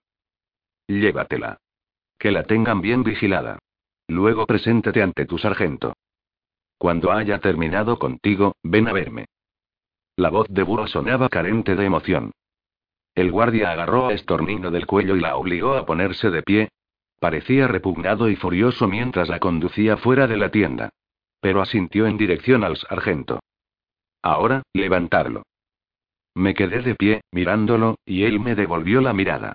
S1: Llévatela. Que la tengan bien vigilada. Luego preséntate ante tu sargento. Cuando haya terminado contigo, ven a verme. La voz de Burro sonaba carente de emoción. El guardia agarró a Estornino del cuello y la obligó a ponerse de pie. Parecía repugnado y furioso mientras la conducía fuera de la tienda. Pero asintió en dirección al sargento. Ahora, levantarlo. Me quedé de pie, mirándolo, y él me devolvió la mirada.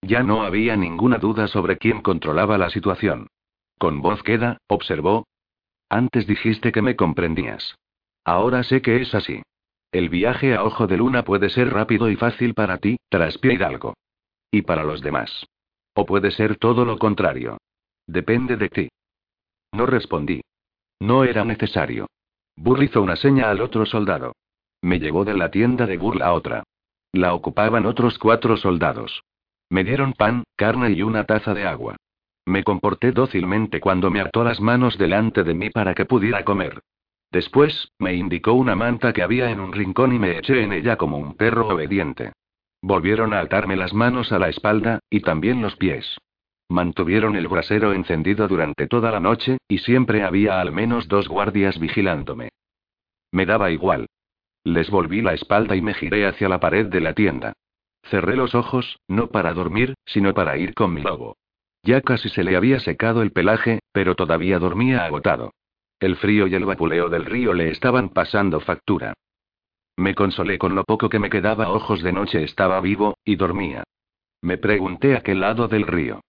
S1: Ya no había ninguna duda sobre quién controlaba la situación. Con voz queda, observó. Antes dijiste que me comprendías. Ahora sé que es así. El viaje a ojo de luna puede ser rápido y fácil para ti, Traspie Hidalgo. Y para los demás. O puede ser todo lo contrario. Depende de ti. No respondí. No era necesario. Burr hizo una seña al otro soldado. Me llevó de la tienda de Burr a otra. La ocupaban otros cuatro soldados. Me dieron pan, carne y una taza de agua. Me comporté dócilmente cuando me ató las manos delante de mí para que pudiera comer. Después, me indicó una manta que había en un rincón y me eché en ella como un perro obediente. Volvieron a atarme las manos a la espalda, y también los pies. Mantuvieron el brasero encendido durante toda la noche, y siempre había al menos dos guardias vigilándome. Me daba igual. Les volví la espalda y me giré hacia la pared de la tienda. Cerré los ojos, no para dormir, sino para ir con mi lobo. Ya casi se le había secado el pelaje, pero todavía dormía agotado. El frío y el vapuleo del río le estaban pasando factura. Me consolé con lo poco que me quedaba ojos de noche estaba vivo, y dormía. Me pregunté a qué lado del río.